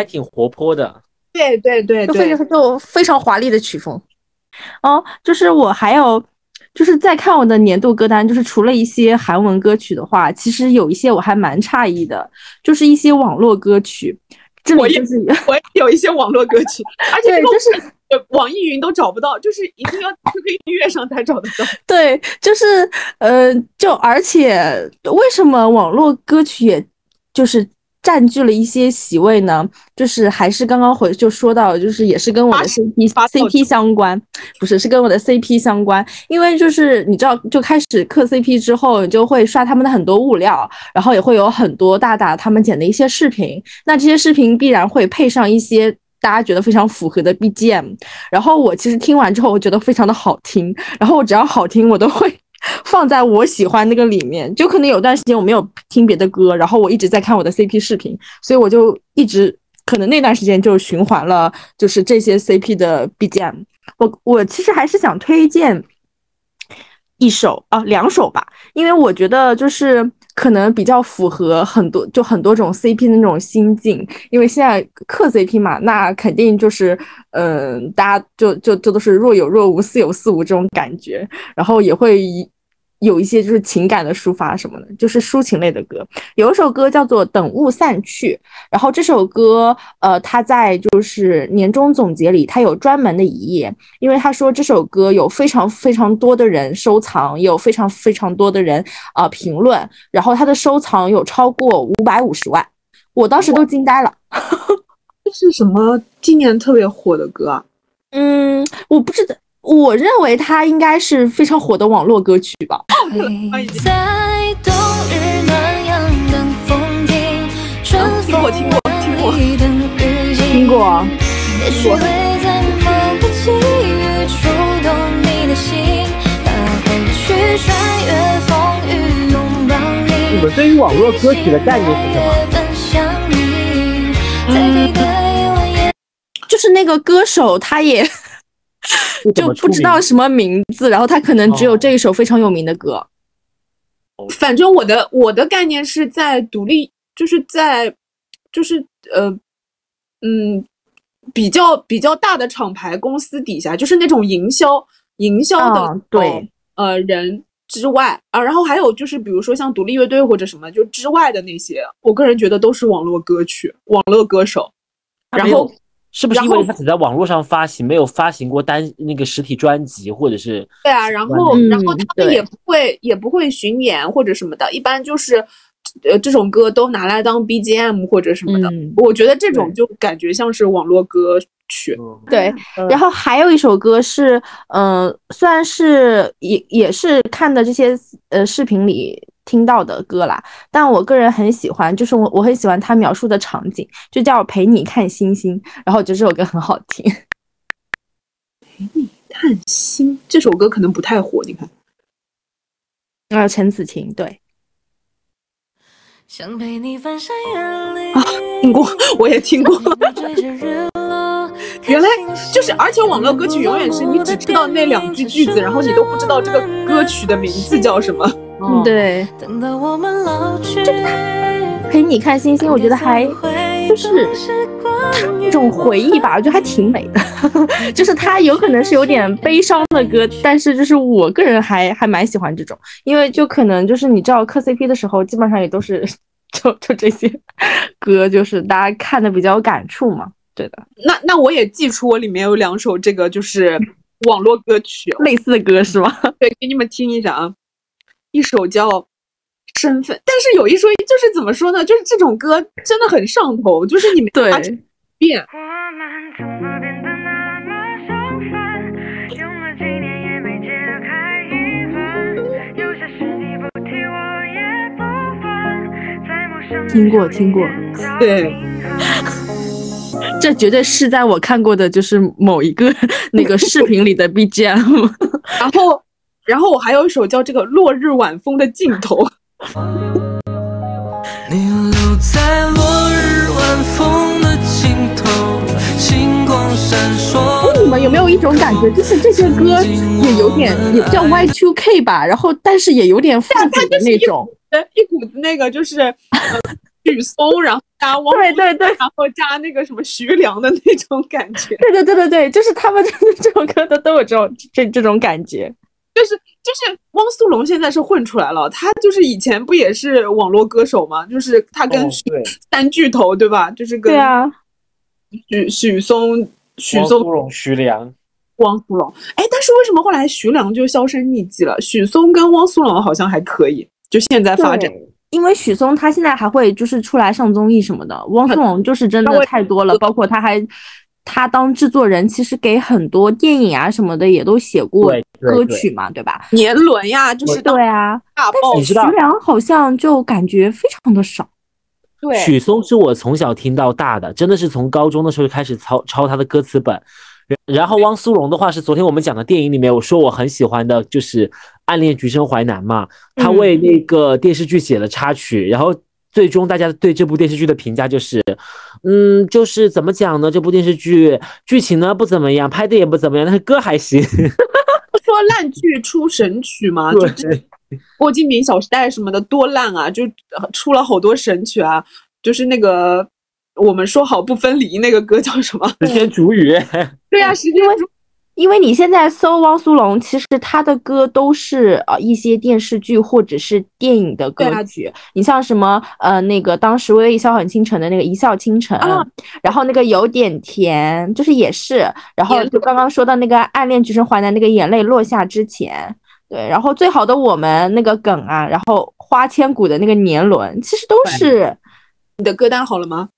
Speaker 2: 还挺活泼的。
Speaker 1: 对对对
Speaker 3: 就非，常就非常华丽的曲风。哦，就是我还有就是在看我的年度歌单，就是除了一些韩文歌曲的话，其实有一些我还蛮诧异的，就是一些网络歌曲。这
Speaker 1: 我也
Speaker 3: 里就是
Speaker 1: 我也有一些网络歌曲，而且
Speaker 3: 就是
Speaker 1: 呃网易云都找不到，就是一定要 QQ 音乐上才找得到。
Speaker 3: 对，就是呃，就而且为什么网络歌曲也就是占据了一些席位呢？就是还是刚刚回就说到，就是也是跟我的 CP CP 相关，不是是跟我的 CP 相关，因为就是你知道，就开始磕 CP 之后，你就会刷他们的很多物料，然后也会有很多大大他们剪的一些视频，那这些视频必然会配上一些。大家觉得非常符合的 BGM，然后我其实听完之后，我觉得非常的好听，然后我只要好听，我都会放在我喜欢那个里面。就可能有段时间我没有听别的歌，然后我一直在看我的 CP 视频，所以我就一直可能那段时间就循环了，就是这些 CP 的 BGM。我我其实还是想推荐一首啊两首吧，因为我觉得就是可能比较符合很多就很多种 CP 的那种心境，因为现在磕 CP 嘛，那肯定就是嗯、大家就就就都是若有若无，似有似无这种感觉，然后也会有一些就是情感的抒发什么的，就是抒情类的歌。有一首歌叫做《等雾散去》，然后这首歌，呃，他在就是年终总结里，他有专门的一页，因为他说这首歌有非常非常多的人收藏，也有非常非常多的人啊、呃评论，然后他的收藏有超过五百五十万，我当时都惊呆了。
Speaker 1: 这是什么今年特别火的歌啊？
Speaker 3: 嗯，我不知道，我认为它应该是非常火的网络歌曲吧。
Speaker 8: 在冬日暖阳等风停，春
Speaker 1: 听过听过听过
Speaker 8: 风等雨季
Speaker 3: 听过
Speaker 8: 也许会在某个际遇触动你的心，去穿越风雨拥抱你。
Speaker 2: 你们对于网络歌曲的概念是什么？
Speaker 8: 奔向你，在你的夜晚也
Speaker 3: 就是那个歌手，他也 就不知道什么名字，然后他可能只有
Speaker 2: 哦。
Speaker 3: 这一首非常有名的歌。
Speaker 1: 反正我的我的概念是在独立，就是在就是呃嗯比较比较大的厂牌公司底下，就是那种营销营销的、
Speaker 3: 嗯对。
Speaker 1: 呃人之外。啊，然后还有就是比如说像独立乐队或者什么就之外的那些，我个人觉得都是网络歌曲、网络歌手。然后
Speaker 2: 是不是因为他只在网络上发行，没有发行过单那个实体专辑，或者是
Speaker 1: 对啊，然后、
Speaker 3: 嗯
Speaker 1: 然后他们也不会也不会巡演或者什么的，一般就是呃这种歌都拿来当 BGM 或者什么的。
Speaker 3: 嗯
Speaker 1: 我觉得这种就感觉像是网络歌曲。
Speaker 3: 对，然后还有一首歌是，嗯、虽然是也也是看的这些呃视频里听到的歌啦。但我个人很喜欢，就是我我很喜欢他描述的场景，就叫陪你看星星，然后我觉得这首歌很好听。
Speaker 1: 陪你看星这首歌可能不太火，你看。
Speaker 3: 呃，陈子晴对，
Speaker 5: 想陪你翻山越岭
Speaker 1: 啊听过，我也听过。
Speaker 5: 追着日落
Speaker 1: 原来就是，而且网络歌曲永远是你只知道那两句句子，然后你都不知道这个歌曲的名字叫什么。
Speaker 3: 嗯，对，
Speaker 5: 等到我们老去，
Speaker 3: 陪你看星星，我觉得还就是一种回忆吧，我觉得还挺美的。就是它有可能是有点悲伤的歌，但是就是我个人还还蛮喜欢这种，因为就可能就是你知道磕 CP 的时候，基本上也都是 就就这些歌，就是大家看的比较有感触嘛。对的，
Speaker 1: 那那我也记出我里面有两首这个就是网络歌曲，
Speaker 3: 类似的歌是吗？
Speaker 1: 对，给你们听一下啊。一首叫《身份》，但是有一说一，就是怎么说呢？就是这种歌真的很上头，就是你没
Speaker 3: 对
Speaker 1: 变。
Speaker 3: 听过听过，
Speaker 1: 对，
Speaker 3: 这绝对是在我看过的就是某一个那个视频里的 BGM。
Speaker 1: 然后，然后我还有一首叫这个《落日晚风的尽头》，
Speaker 4: 你留在落日晚风的尽头，星光闪烁。
Speaker 3: 你们有没有一种感觉，就是这些歌也有点也叫 Y Two K 吧，然后但是也有点复古的那种。
Speaker 1: 呃一股子那个就是呃许嵩，然后加汪
Speaker 3: 对对对
Speaker 1: 然后加那个什么徐良的那种感觉，
Speaker 3: 对对对对对，就是他们就 是这种歌的都有这种这这种感觉。
Speaker 1: 就是就是汪苏泷现在是混出来了，他就是以前不也是网络歌手吗？就是他跟 三巨头对吧？就是跟
Speaker 3: 对啊，
Speaker 1: 许许嵩、许
Speaker 2: 汪
Speaker 1: 嵩
Speaker 2: 苏泷、徐良，
Speaker 1: 汪苏泷，哎，但是为什么后来徐良就销声匿迹了？许嵩跟汪苏泷好像还可以，就现在发展。
Speaker 3: 因为许嵩他现在还会就是出来上综艺什么的，汪苏泷就是真的太多了，包括他还他当制作人，其实给很多电影啊什么的也都写过歌曲嘛，对吧？
Speaker 1: 年轮呀，就是
Speaker 3: 对啊，
Speaker 1: 大爆
Speaker 2: 你知道
Speaker 3: 徐良好像就感觉非常的少。
Speaker 1: 对
Speaker 2: 许嵩是我从小听到大的，真的是从高中的时候就开始抄抄他的歌词本。然然后汪苏泷的话是昨天我们讲的电影里面，我说我很喜欢的就是《暗恋橘生淮南》嘛，他
Speaker 3: 嗯
Speaker 2: 为那个电视剧写了插曲，然后最终大家对这部电视剧的评价就是，嗯，就是怎么讲呢？这部电视剧剧情呢不怎么样，拍的也不怎么样，但是歌还行。
Speaker 1: 说烂剧出神曲嘛，就
Speaker 2: 是，
Speaker 1: 郭敬明《小时代》什么的多烂啊，就呃出了好多神曲啊，就是那个我们说好不分离那个歌叫什么？
Speaker 2: 时间煮雨，
Speaker 1: 对呀、时间煮
Speaker 3: 因为你现在搜汪苏泷，其实他的歌都是呃一些电视剧或者是电影的歌曲。你像什么呃那个当时微微一笑很倾城的那个一笑倾城，
Speaker 1: 啊
Speaker 3: 然后那个有点甜，就是也是，然后就刚刚说到那个暗恋橘生淮南那个眼泪落下之前。对，然后最好的我们那个梗啊，然后花千骨的那个年轮，其实都是
Speaker 1: 你的歌单好了吗？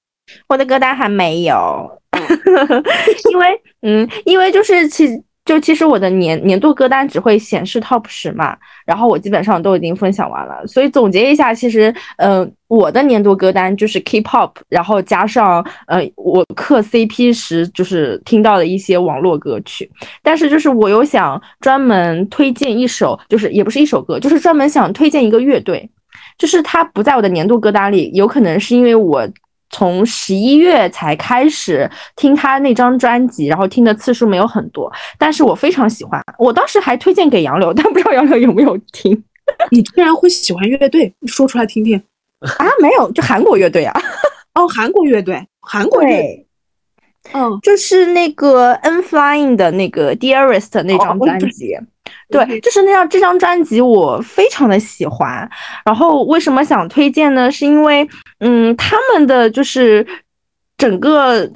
Speaker 3: 我的歌单还没有，因为嗯，因为就是其就其实我的年年度歌单只会显示 top 十嘛，然后我基本上都已经分享完了，所以总结一下，其实嗯、呃我的年度歌单就是 K-pop，然后加上呃我磕 CP 时就是听到的一些网络歌曲，但是就是我有想专门推荐一首，就是也不是一首歌，就是专门想推荐一个乐队，就是它不在我的年度歌单里，有可能是因为我从十一月才开始听他那张专辑，然后听的次数没有很多，但是我非常喜欢。我当时还推荐给杨柳，但不知道杨柳有没有听
Speaker 1: 你居然会喜欢乐队，你说出来听听。
Speaker 3: 啊？没有，就韩国乐队啊。
Speaker 1: 哦，韩国乐队，韩国乐队，
Speaker 3: 对，
Speaker 1: 嗯，
Speaker 3: 就是那个 N Flying 的那个 Dearest 那张专辑。对，就是那张这张专辑我非常的喜欢。然后为什么想推荐呢？是因为嗯，他们的就是整个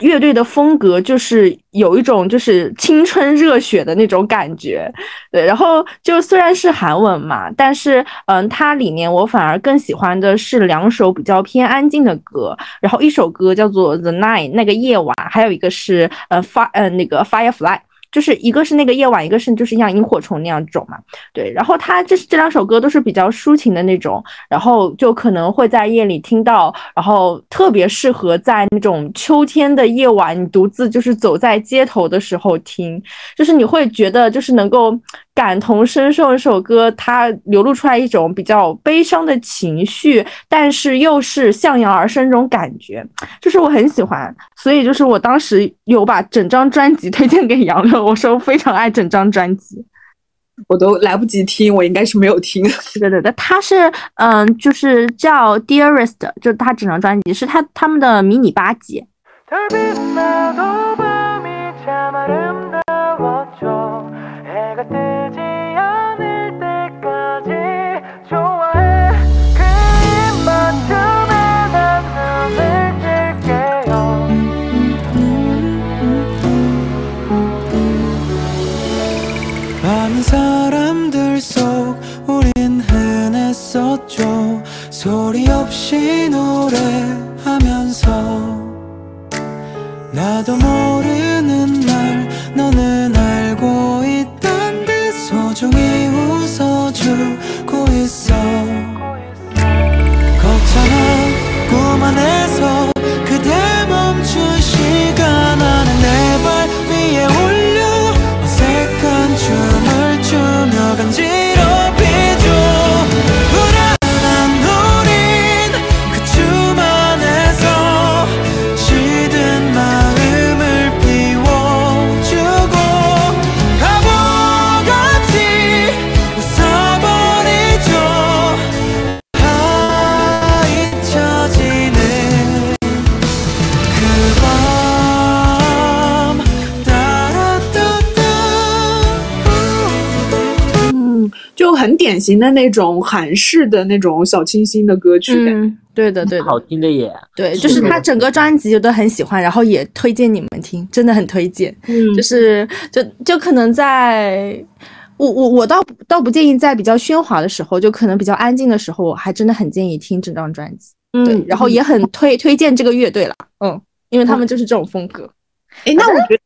Speaker 3: 乐队的风格就是有一种就是青春热血的那种感觉。对，然后就虽然是韩文嘛，但是嗯，它里面我反而更喜欢的是两首比较偏安静的歌。然后一首歌叫做《The Night》那个夜晚，还有一个是呃 Fire 呃那个 Firefly。就是一个是那个夜晚，一个是就是像萤火虫那样种嘛。对，然后它这这两首歌都是比较抒情的那种，然后就可能会在夜里听到，然后特别适合在那种秋天的夜晚，你独自就是走在街头的时候听，就是你会觉得就是能够感同身受这首歌，它流露出来一种比较悲伤的情绪，但是又是向阳而生这种感觉，就是我很喜欢，所以就是我当时有把整张专辑推荐给杨乐，我说我非常爱整张专辑。
Speaker 1: 我都来不及听，我应该是没有听。
Speaker 3: 对 对对，他是嗯，就是叫 Dearest，就是他整张专辑是他他们的迷你八辑。
Speaker 4: 소리 없이 노래하면서 나도 모르는 날 너는 알고 있단 듯 소중히 웃어주
Speaker 1: 很典型的那种韩式的那种小清新的歌曲。
Speaker 3: 嗯，对的对的，
Speaker 2: 好听的耶。
Speaker 3: 对，就是他整个专辑我都很喜欢，然后也推荐你们听，真的很推荐。
Speaker 1: 嗯
Speaker 3: 就是就就可能在。我我我倒倒不建议在比较喧哗的时候，就可能比较安静的时候，我还真的很建议听整张专辑。对，
Speaker 1: 嗯，
Speaker 3: 然后也很推推荐这个乐队了，嗯，因为他们就是这种风格。
Speaker 1: 哎，那我觉得，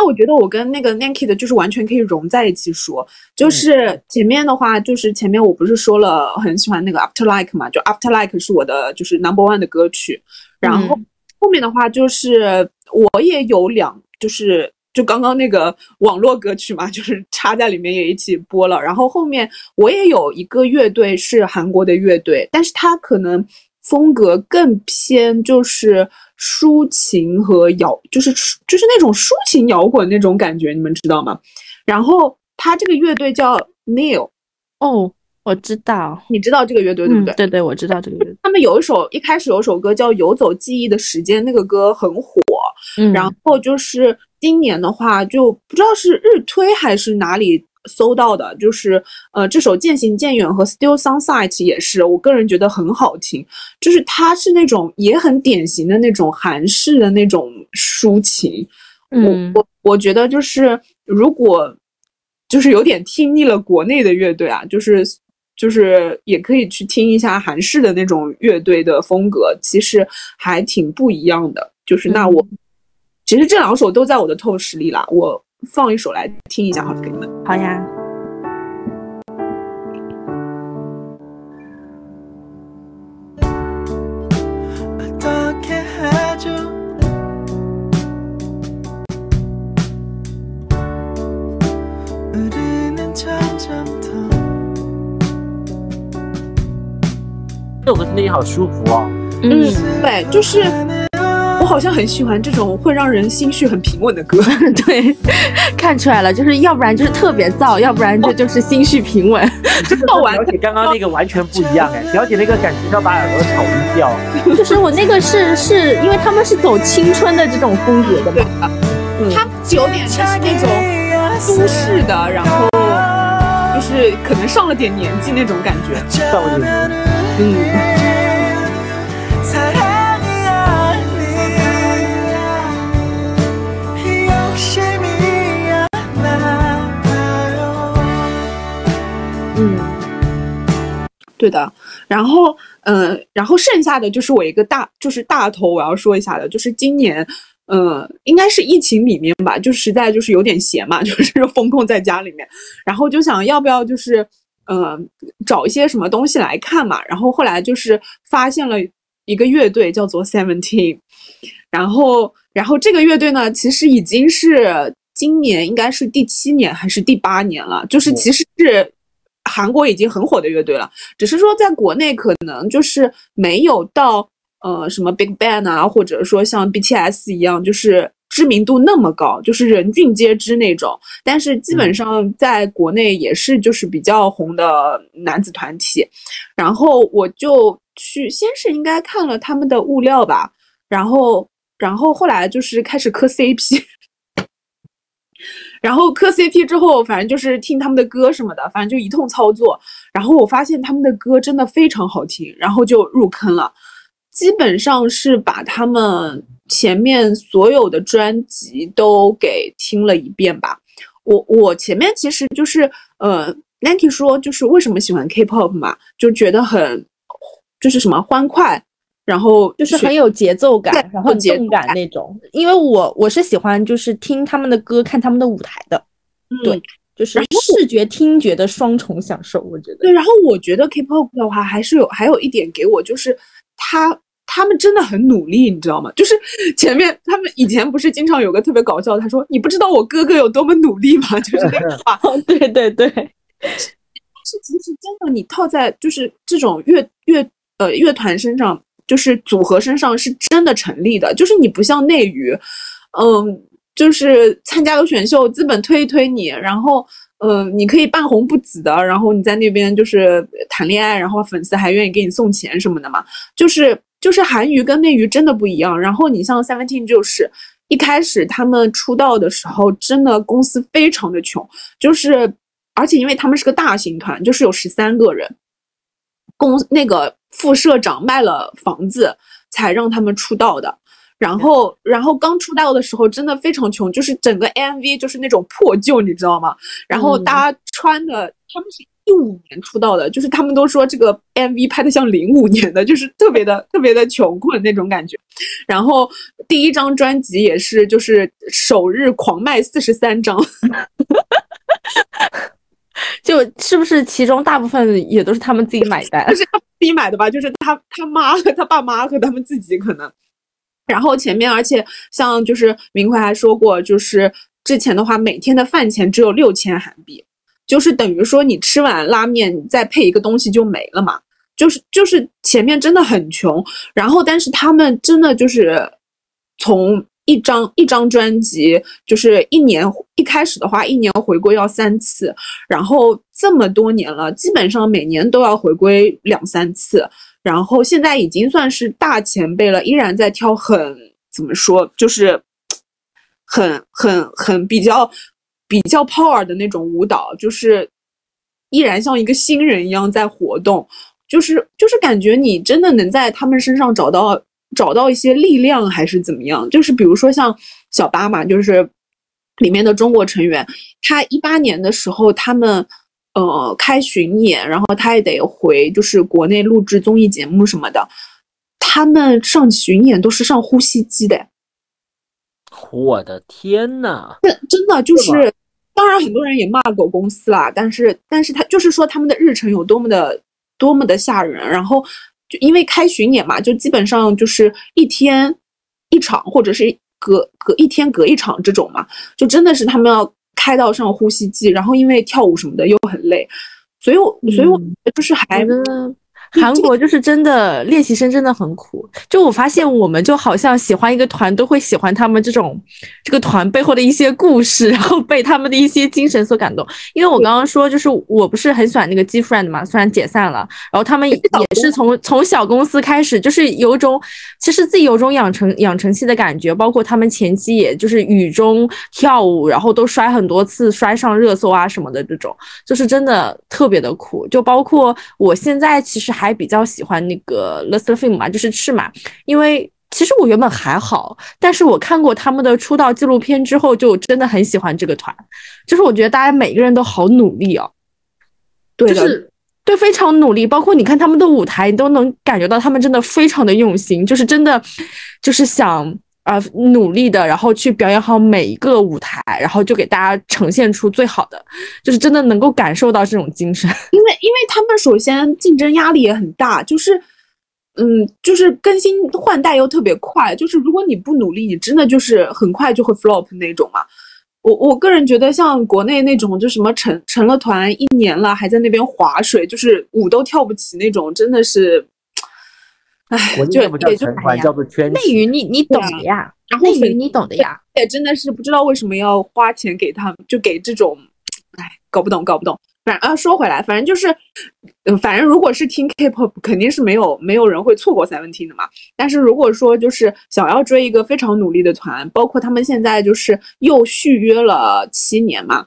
Speaker 1: 那我觉得我跟那个 Nanky 的就是完全可以融在一起说。就是前面的话，就是前面我不是说了很喜欢那个 After Like 嘛，就 After Like 是我的就是 Number One 的歌曲。然后
Speaker 3: 嗯
Speaker 1: 后面的话就是我也有两，就是就刚刚那个网络歌曲嘛，就是插在里面也一起播了。然后后面我也有一个乐队是韩国的乐队，但是它可能风格更偏就是抒情和摇，就是就是那种抒情摇滚那种感觉，你们知道吗？然后他这个乐队叫 Neil，
Speaker 3: 哦，我知道，
Speaker 1: 你知道这个乐队对不对？
Speaker 3: 嗯对对，我知道这个乐队。
Speaker 1: 他们有一首一开始有首歌叫《游走记忆的时间》，那个歌很火。
Speaker 3: 嗯，
Speaker 1: 然后就是今年的话，就不知道是日推还是哪里搜到的，就是呃这首《渐行渐远》和《Still Sunset》也是，我个人觉得很好听。就是它是那种也很典型的那种韩式的那种抒情。
Speaker 3: 嗯
Speaker 1: 我我我觉得就是如果就是有点听腻了国内的乐队啊，就是就是也可以去听一下韩式的那种乐队的风格，其实还挺不一样的。就是那我、其实这两首都在我的 top 十里啦，我放一首来听一下，好了，给你们。
Speaker 3: 好呀。
Speaker 2: 这首歌听着也好舒服哦。
Speaker 1: 嗯，对，就是。好像很喜欢这种会让人心绪很平稳的歌。
Speaker 3: 对，看出来了，就是要不然就是特别燥，要不然这就是心绪平稳。
Speaker 1: 到完
Speaker 2: 表姐刚刚那个完全不一样哎，表姐那个感觉要把耳朵吵晕掉。
Speaker 3: 就是我那个是是因为他们是走青春的这种风格的嘛。
Speaker 1: 嗯、他有点就是那种都市的，然后就是可能上了点年纪那种感觉。
Speaker 2: 上了点
Speaker 1: 嗯，对的。然后，呃，然后剩下的就是我一个大，就是大头，我要说一下的，就是今年，呃，应该是疫情里面吧，就实在就是有点闲嘛，就是封控在家里面，然后就想要不要就是呃找一些什么东西来看嘛，然后后来就是发现了一个乐队叫做 Seventeen，然后然后这个乐队呢，其实已经是今年应该是第七年还是第八年了，就是其实是。韩国已经很火的乐队了，只是说在国内可能就是没有到呃什么 Big Bang 啊，或者说像 BTS 一样，就是知名度那么高，就是人尽皆知那种。但是基本上在国内也是就是比较红的男子团体。然后我就去，先是应该看了他们的物料吧，然后然后后来就是开始磕 CP。然后磕 CP 之后，反正就是听他们的歌什么的，反正就一通操作。然后我发现他们的歌真的非常好听，然后就入坑了。基本上是把他们前面所有的专辑都给听了一遍吧。我我前面其实就是呃，Nanki 说就是为什么喜欢 K-pop 嘛，就觉得很就是什么欢快。然后
Speaker 3: 就是很有节奏感，然后
Speaker 1: 节
Speaker 3: 动感那种。因为我我是喜欢就是听他们的歌，看他们的舞台的，对，就是视觉听觉的双重享受。我觉得
Speaker 1: 对。然后我觉得 K-pop 的话，还是有还有一点给我，就是他他们真的很努力，你知道吗？就是前面他们以前不是经常有个特别搞笑，他说你不知道我哥哥有多么努力吗？就 是那个话。
Speaker 3: 对对对。
Speaker 1: 是其实真的，你套在就是这种乐乐呃乐团身上。就是组合身上是真的成立的，就是你不像内娱，嗯，就是参加个选秀，资本推一推你，然后，嗯，你可以半红不紫的，然后你在那边就是谈恋爱，然后粉丝还愿意给你送钱什么的嘛，就是就是韩娱跟内娱真的不一样。然后你像 Seventeen，就是一开始他们出道的时候，真的公司非常的穷，就是而且因为他们是个大型团，就是有十三个人。公那个副社长卖了房子才让他们出道的，然后然后刚出道的时候真的非常穷，就是整个 MV 就是那种破旧，你知道吗？然后大家穿的，他们是一五年出道的，就是他们都说这个 MV 拍的像零五年的，就是特别的特别的穷困那种感觉。然后第一张专辑也是就是首日狂卖四十三张。
Speaker 3: 就是不是其中大部分也都是他们自己买单，
Speaker 1: 就是他自己买的吧？就是他他妈和他爸妈和他们自己可能。然后前面，而且像就是明奎还说过，就是之前的话，每天的饭钱只有六千韩币，就是等于说你吃碗拉面再配一个东西就没了嘛。就是就是前面真的很穷，然后但是他们真的就是从。一张一张专辑就是一年，一开始的话一年回归要三次，然后这么多年了，基本上每年都要回归两三次，然后现在已经算是大前辈了，依然在跳很怎么说，就是很很很比较比较 power 的那种舞蹈，就是依然像一个新人一样在活动，就是就是感觉你真的能在他们身上找到。找到一些力量还是怎么样？就是比如说像小八嘛，就是里面的中国成员，他一八年的时候他们呃开巡演，然后他也得回就是国内录制综艺节目什么的，他们上巡演都是上呼吸机的。
Speaker 2: 我的天呐！
Speaker 1: 这真的就是，当然很多人也骂狗公司啦，但是但是他就是说他们的日程有多么的多么的吓人，然后。就因为开巡演嘛，就基本上就是一天一场，或者是隔隔一天隔一场这种嘛，就真的是他们要开到上呼吸机，然后因为跳舞什么的又很累，所以我所以我就是还。
Speaker 3: 韩国就是真的练习生真的很苦，就我发现我们就好像喜欢一个团都会喜欢他们这种这个团背后的一些故事，然后被他们的一些精神所感动。因为我刚刚说就是我不是很喜欢那个 G Friend 嘛，虽然解散了，然后他们也是从从小公司开始，就是有种其实自己有种养成养成系的感觉，包括他们前期也就是雨中跳舞，然后都摔很多次，摔上热搜啊什么的这种，就是真的特别的苦。就包括我现在其实。还比较喜欢那个 l e s t e r Film 嘛，就是赤马，因为其实我原本还好，但是我看过他们的出道纪录片之后，就真的很喜欢这个团。就是我觉得大家每个人都好努力哦，
Speaker 1: 对
Speaker 3: 是对，非常努力。包括你看他们的舞台，你都能感觉到他们真的非常的用心，就是真的就是想呃努力的，然后去表演好每一个舞台，然后就给大家呈现出最好的，就是真的能够感受到这种精神。
Speaker 1: 因为因为他们首先竞争压力也很大，就是嗯，就是更新换代又特别快，就是如果你不努力，你真的就是很快就会 flop 那种嘛。我我个人觉得，像国内那种，就什么成成了团一年了，还在那边划水，就是舞都跳不起那种，真的是，
Speaker 2: 国内不叫
Speaker 1: 也就
Speaker 2: 成团，叫做圈
Speaker 3: 内。娱你你懂的呀，
Speaker 1: 然后
Speaker 3: 内娱你懂的呀。
Speaker 1: 也真的是不知道为什么要花钱给他们，就给这种，哎，搞不懂，搞不懂。反正啊，说回来，反正就是，呃，反正如果是听 K-pop，肯定是没有没有人会错过 Seventeen 的嘛。但是如果说就是想要追一个非常努力的团，包括他们现在就是又续约了七年嘛，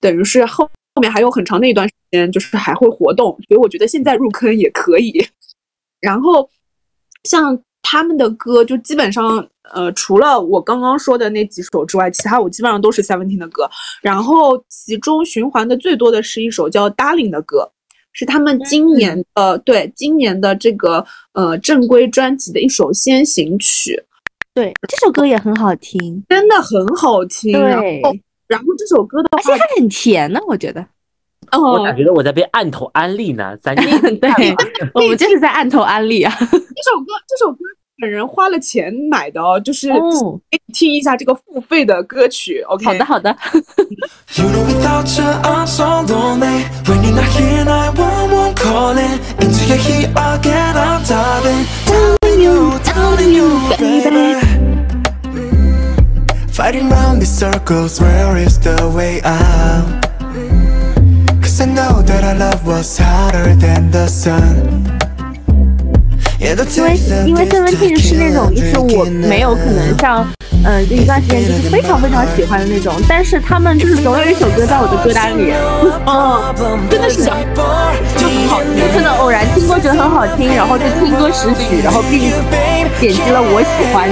Speaker 1: 等于是后后面还有很长的一段时间，就是还会活动，所以我觉得现在入坑也可以。然后像他们的歌，就基本上呃，除了我刚刚说的那几首之外，其他我基本上都是 Seventeen 的歌。然后其中循环的最多的是一首叫《Darling》的歌，是他们今年的、对今年的这个呃正规专辑的一首先行曲，
Speaker 3: 对，这首歌也很好听，
Speaker 1: 真的很好听。然
Speaker 3: 对，
Speaker 1: 后然后这首歌的话，
Speaker 3: 而且还很甜呢，我觉得。
Speaker 1: 嗯
Speaker 2: 我咋，觉得我在被按头安利呢？咱就
Speaker 3: 对，我们就是在按头安利啊。
Speaker 1: 这首歌这首歌本人花了钱买的哦，就是
Speaker 3: 哦
Speaker 1: 给你听一下这个付费的歌曲。OK，
Speaker 3: 好的，好的。
Speaker 4: You know without you I'm so lonely When you're not here 911 calling Into your heat again I'm diving Telling you, telling you baby Fighting round these circles Where is the way out Cause I know that our love was hotter than the sun. Yeah, the
Speaker 3: 因为因为
Speaker 4: this
Speaker 3: Seventeen 是那种，就是我没有可能像，嗯、这一段时间就是非常非常喜欢的那种，但是他们就是总有一首歌在我的歌单里，
Speaker 4: 嗯，
Speaker 1: 真的是的
Speaker 3: 就很好听，真的偶然听过觉得很好听，然后就听歌识曲，然后并点击了我喜欢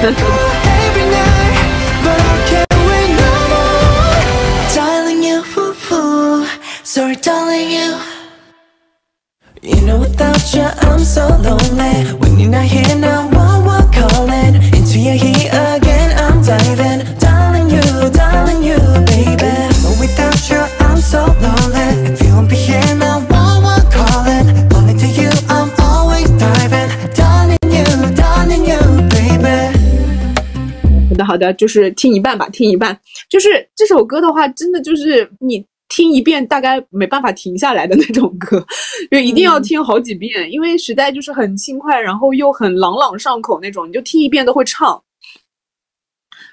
Speaker 3: 这种。
Speaker 4: ooh, sorry, darling, you. You know, without you, I'm so lonely. When you're not here now, one one calling into your heat again. I'm diving, darling, you, darling, you, baby. But without you, I'm so lonely. If you won't be here now, one one calling, only to you, I'm always diving, darling, you, darling, you, baby.
Speaker 1: 好的，好的，就是听一半吧，听一半。就是这首歌的话，真的就是你 听一遍，大概没办法停下来的那种歌，就一定要听好几遍，因为实在就是很轻快，然后又很朗朗上口那种，你就听一遍都会唱。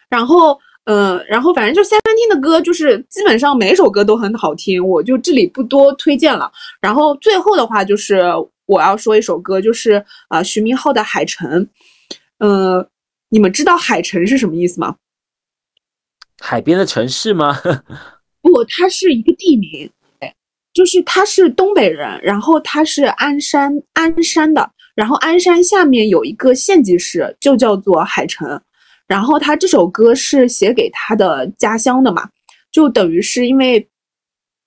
Speaker 1: 然后，呃，然后反正就 Seventeen 的歌，就是基本上每一首歌都很好听，我就这里不多推荐了。然后最后的话，就是我要说一首歌，就是啊、呃徐明浩的《海城》，呃，你们知道海城是什么意思吗？
Speaker 2: 海边的城市吗？
Speaker 1: 不，他是一个地名，哎，就是他是东北人，然后他是鞍山鞍山的，然后鞍山下面有一个县级市，就叫做海城。然后他这首歌是写给他的家乡的嘛，就等于是因为，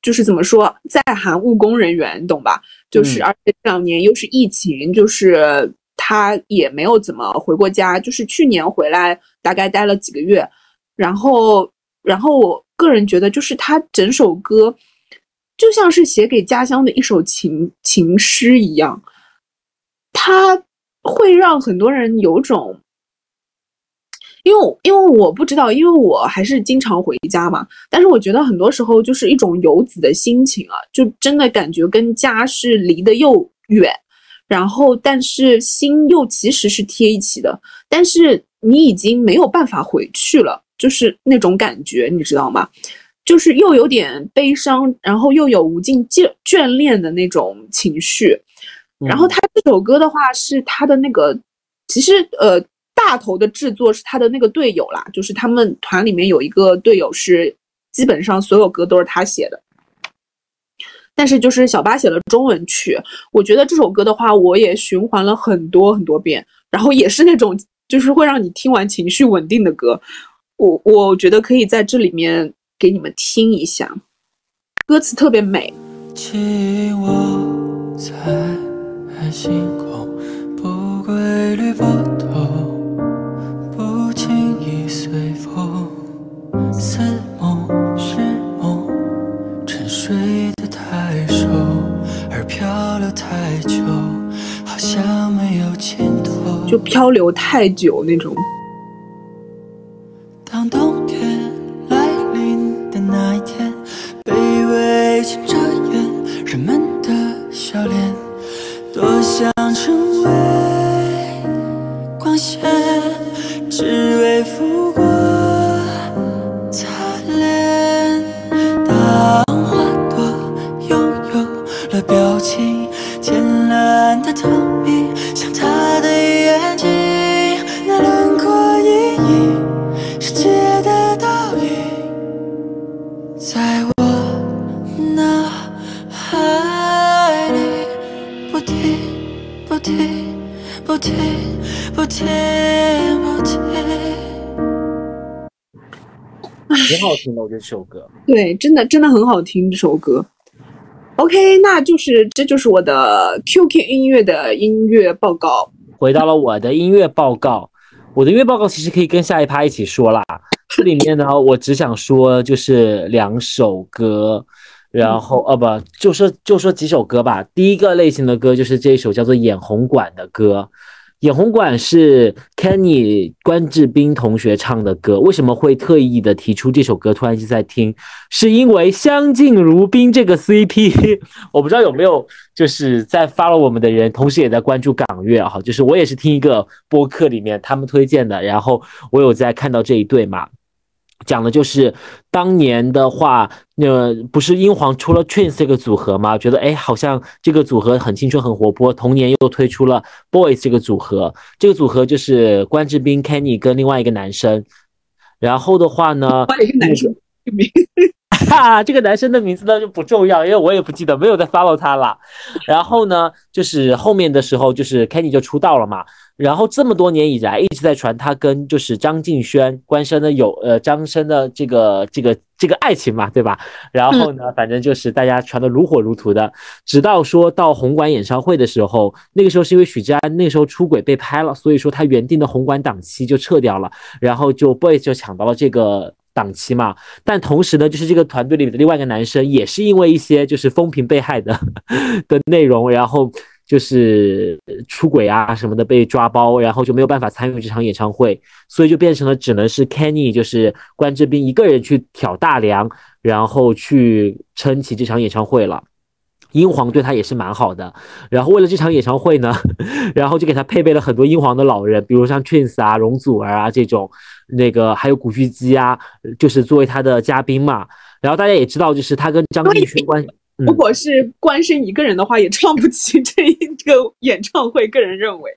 Speaker 1: 就是怎么说，在韩务工人员，你懂吧？就是
Speaker 2: 嗯
Speaker 1: 而且这两年又是疫情，就是他也没有怎么回过家，就是去年回来大概待了几个月，然后，然后我个人觉得，就是他整首歌就像是写给家乡的一首情情诗一样，它会让很多人有种，因为因为我不知道，因为我还是经常回家嘛，但是我觉得很多时候就是一种游子的心情啊，就真的感觉跟家是离得又远，然后但是心又其实是贴一起的，但是你已经没有办法回去了，就是那种感觉，你知道吗？就是又有点悲伤，然后又有无尽眷眷恋的那种情绪。然后他这首歌的话，是他的那个，其实呃，大头的制作是他的那个队友啦，就是他们团里面有一个队友是基本上所有歌都是他写的。但是就是小八写了中文曲，我觉得这首歌的话，我也循环了很多很多遍，然后也是那种就是会让你听完情绪稳定的歌，我我觉得可以在这里面给你们听一下，歌词特别美。
Speaker 4: 记忆我在爱星空不规律波动，不
Speaker 5: 轻易随风，似梦是梦，沉睡的太熟，而
Speaker 4: 漂流太久，好像没有尽头，
Speaker 1: 就漂流太久那种。
Speaker 4: 当冬天来临的那一天，卑微牵着眼，人们的笑脸，多想成为光线，只
Speaker 2: 听的，我觉得这首歌。
Speaker 1: 对，真的真的很好听这首歌。OK，那就是这就是我的 QQ 音乐的音乐报告。
Speaker 2: 回到了我的音乐报告，我的音乐报告其实可以跟下一趴一起说啦。这里面呢，我只想说就是两首歌，然后呃不，就说就说几首歌吧。第一个类型的歌就是这一首叫做《眼红馆》的歌。眼红馆是 Kenny 关智斌同学唱的歌，为什么会特意的提出这首歌？突然就在听，是因为相敬如宾这个 CP，我不知道有没有就是在 follow 我们的人，同时也在关注港乐哈，就是我也是听一个播客里面他们推荐的，然后我有在看到这一对嘛。讲的就是当年的话，那不是英皇出了 Twins 这个组合吗？觉得哎，好像这个组合很青春、很活泼。同年又推出了 Boys 这个组合，这个组合就是关智斌、Kenny 跟另外一个男生。然后的话呢，
Speaker 1: 换了一个男生名，
Speaker 2: 哈，这个男生的名字呢就不重要，因为我也不记得，没有再 follow 他了。然后呢，就是后面的时候，就是 Kenny 就出道了嘛。然后这么多年以来一直在传他跟就是张敬轩、关生的有呃张生的这个这个这个爱情嘛，对吧？然后呢，反正就是大家传的如火如荼的，直到说到红馆演唱会的时候，那个时候是因为许志安那时候出轨被拍了，所以说他原定的红馆档期就撤掉了，然后就 Boys 就抢到了这个。档期嘛，但同时呢，就是这个团队里的另外一个男生，也是因为一些就是风评被害的 的内容，然后就是出轨啊什么的被抓包，然后就没有办法参与这场演唱会，所以就变成了只能是 Kenny 就是关智斌一个人去挑大梁，然后去撑起这场演唱会了。英皇对他也是蛮好的，然后为了这场演唱会呢，然后就给他配备了很多英皇的老人，比如像 Twins 啊、容祖儿啊这种，那个还有古巨基啊，就是作为他的嘉宾嘛。然后大家也知道，就是他跟张敬轩关，
Speaker 1: 如果是关身一个人的话，也唱不起这一个演唱会。个人认为，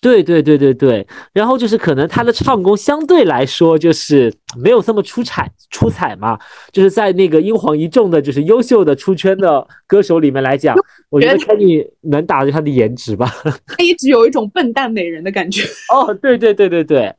Speaker 2: 对对对对对，然后就是可能他的唱功相对来说就是没有这么出彩出彩嘛，就是在那个英皇一众的就是优秀的出圈的歌手里面来讲，我觉得 Kenny 能打着他的颜值吧。
Speaker 1: 他一直有一种笨蛋美人的感觉。
Speaker 2: 哦，对对对对对。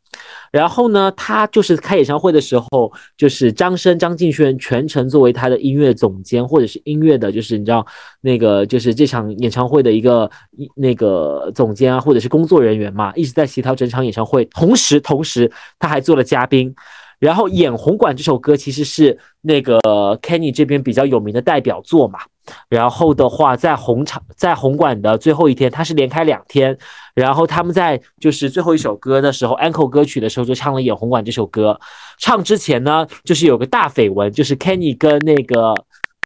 Speaker 2: 然后呢，他就是开演唱会的时候，就是张生、张敬轩全程作为他的音乐总监，或者是音乐的，就是你知道那个，就是这场演唱会的一个那个总监啊，或者是工作人员嘛，一直在协调整场演唱会。同时，同时他还做了嘉宾。然后《眼红馆》这首歌其实是那个 Kenny 这边比较有名的代表作嘛。然后的话，在红场在红馆的最后一天，他是连开两天。然后他们在就是最后一首歌的时候，encore 歌曲的时候就唱了《眼红馆》这首歌。唱之前呢，就是有个大绯闻，就是 Kenny 跟那个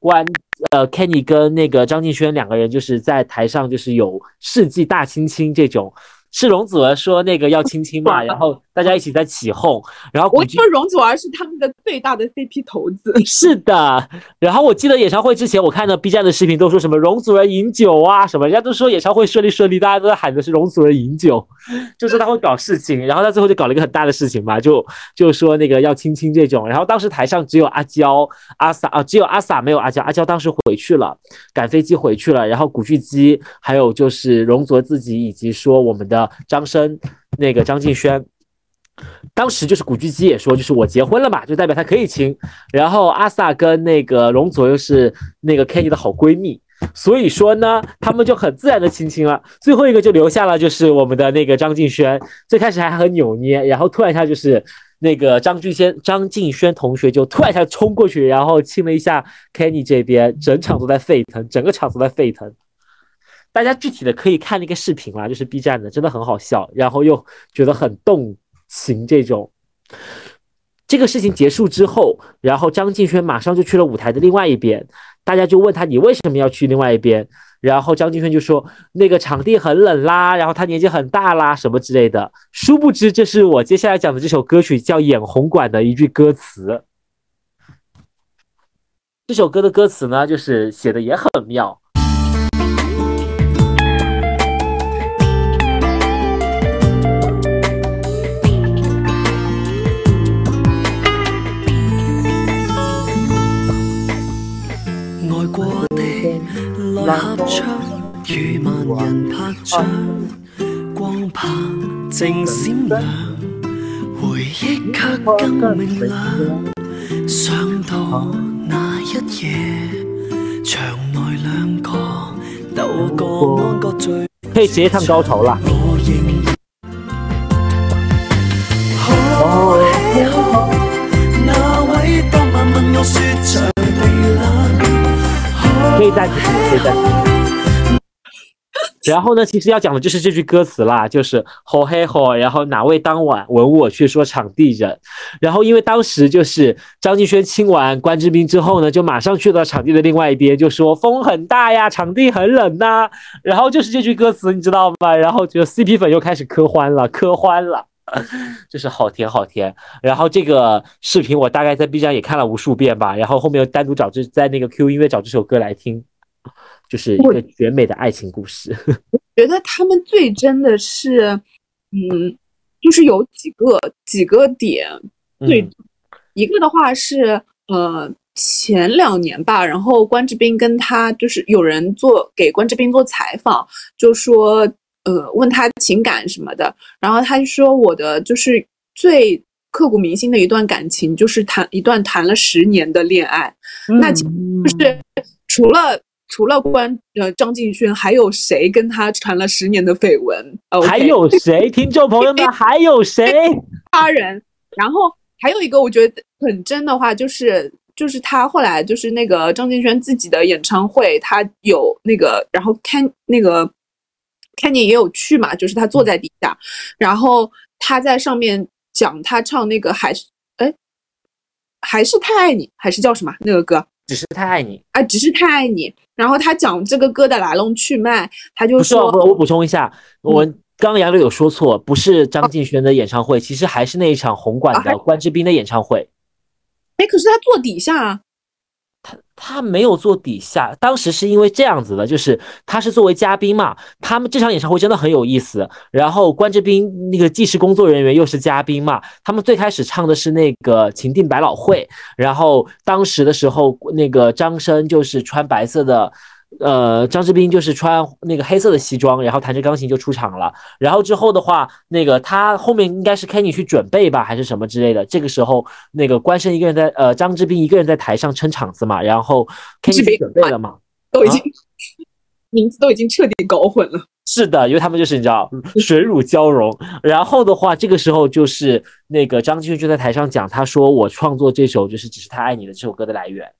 Speaker 2: 关呃 Kenny 跟那个张敬轩两个人就是在台上就是有世纪大亲亲这种。是容祖儿说那个要亲亲嘛，然后大家一起在起哄，然后
Speaker 1: 我说容祖儿是他们的最大的 CP 头子。
Speaker 2: 是的，然后我记得演唱会之前，我看到 B 站的视频都说什么容祖儿饮酒啊什么，人家都说演唱会顺利顺利，大家都在喊的是容祖儿饮酒，就说他会搞事情，然后他最后就搞了一个很大的事情嘛，就就说那个要亲亲这种，然后当时台上只有阿娇、阿 sa 啊，只有阿 sa 没有阿娇，阿娇当时回去了，赶飞机回去了，然后古巨基还有就是容祖儿自己以及说我们的。张生，那个张敬轩，当时就是古巨基也说，就是我结婚了嘛，就代表他可以亲。然后阿 sa 跟那个容祖又是那个 Kenny 的好闺蜜，所以说呢，他们就很自然的亲亲了。最后一个就留下了，就是我们的那个张敬轩，最开始还很扭捏，然后突然一下就是那个张敬轩张敬轩同学就突然一下冲过去，然后亲了一下 Kenny 这边，整场都在沸腾，整个场都在沸腾。大家具体的可以看那个视频啦，就是 B 站的，真的很好笑，然后又觉得很动行这种。这个事情结束之后，然后张敬轩马上就去了舞台的另外一边，大家就问他你为什么要去另外一边？然后张敬轩就说那个场地很冷啦，然后他年纪很大啦，什么之类的。殊不知这是我接下来讲的这首歌曲叫《眼红馆》的一句歌词。这首歌的歌词呢，就是写的也很妙。
Speaker 4: 的來合唱，與萬人拍掌，光拍正閃亮，回憶卻更明亮。想到那一夜，場內兩個鬥個安個最。
Speaker 2: 可以直接唱高潮啦。
Speaker 4: 我可
Speaker 2: 以暂停，可以暂停。然后呢，其实要讲的就是这句歌词啦，就是好嘿好，然后哪位当晚吻我却说场地冷，然后因为当时就是张敬轩亲完关之斌之后呢，就马上去到场地的另外一边，就说风很大呀，场地很冷呐，然后就是这句歌词，你知道吗？然后就 CP 粉又开始磕欢了，磕欢了，就是好甜好甜。然后这个视频我大概在 B 站也看了无数遍吧，然后后面又单独找这在那个 Q 音乐找这首歌来听。就是一个绝美的爱情故事。
Speaker 1: 我觉得他们最真的是，嗯，就是有几个几个点。最、嗯、一个的话是，呃，前两年吧，然后关之斌跟他就是有人做给关之斌做采访，就說，呃，问他情感什么的，然后他就说我的就是最刻骨铭心的一段感情，就是谈一段谈了十年的恋爱。嗯、那其實就是除了。除了关呃张敬轩，还有谁跟他传了十年的绯闻？Okay?
Speaker 2: 還有谁？听众朋友们，还有谁？
Speaker 1: 他人。然后还有一个我觉得很真的话，就是就是他后来就是那个张敬轩自己的演唱会，他有那个，然后 Ken 那個 Kenny 也有去嘛，就是他坐在底下，然后他在上面讲他唱那个还是哎还是太爱你，还是叫什么那个歌？
Speaker 2: 只是太爱你
Speaker 1: 啊，只是太爱你。然后他讲这个歌的来龙去脉，他就说：“
Speaker 2: 不，我补充一下，我刚刚杨柳有说错，不是张敬轩的演唱会，其实还是那一场红馆的关之斌的演唱会。
Speaker 1: 哎，可是他坐底下啊。”
Speaker 2: 他他没有做底下，当时是因为这样子的，就是他是作为嘉宾嘛，他们这场演唱会真的很有意思。然后关之斌那个既是工作人员又是嘉宾嘛，他们最开始唱的是那个《情定百老汇》，然后当时的时候，那个张生就是穿白色的。呃，张志斌就是穿那个黑色的西装，然后弹着钢琴就出场了。然后之后的话，那个他后面应该是 Kenny 去准备吧，还是什么之类的。这个时候，那个关胜一个人在，呃，张志斌一个人在台上撑场子嘛。然后 Kenny 去準備了嘛，
Speaker 1: 都已经、啊、名字都已经彻底搞混了。
Speaker 2: 是的，因为他们就是你知道水乳交融。然后的话，这个时候就是那个张敬軒就在台上讲，他说我创作这首就是只是太爱你的这首歌的来源。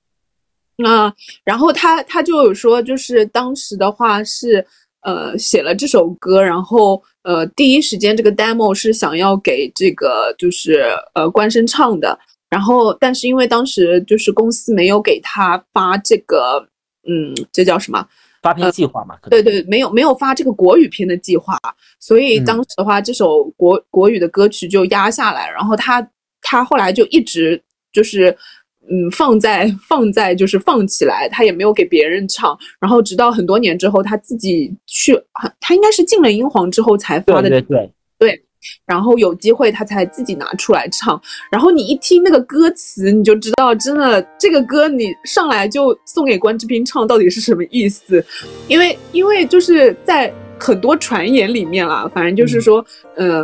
Speaker 1: 啊，然后他他就有说，就是当时的话是，呃，写了这首歌，然后呃，第一时间这个 demo 是想要给这个就是呃关声唱的，然后但是因为当时就是公司没有给他发这个，嗯，这叫什么
Speaker 2: 发片计划嘛？
Speaker 1: 呃、對對，沒有没有发这个国语片的计划，所以当时的话这首国国语的歌曲就压下来，然后他他后来就一直就是。嗯，放在放在就是放起来，他也没有给别人唱，然后直到很多年之后，他自己去，他应该是进了英皇之后才发的，
Speaker 2: 對對對，
Speaker 1: 對，然后有机会他才自己拿出来唱，然后你一听那个歌词，你就知道真的这个歌你上来就送给关之斌唱到底是什么意思，因为因为就是在很多传言里面啦，反正就是说，嗯，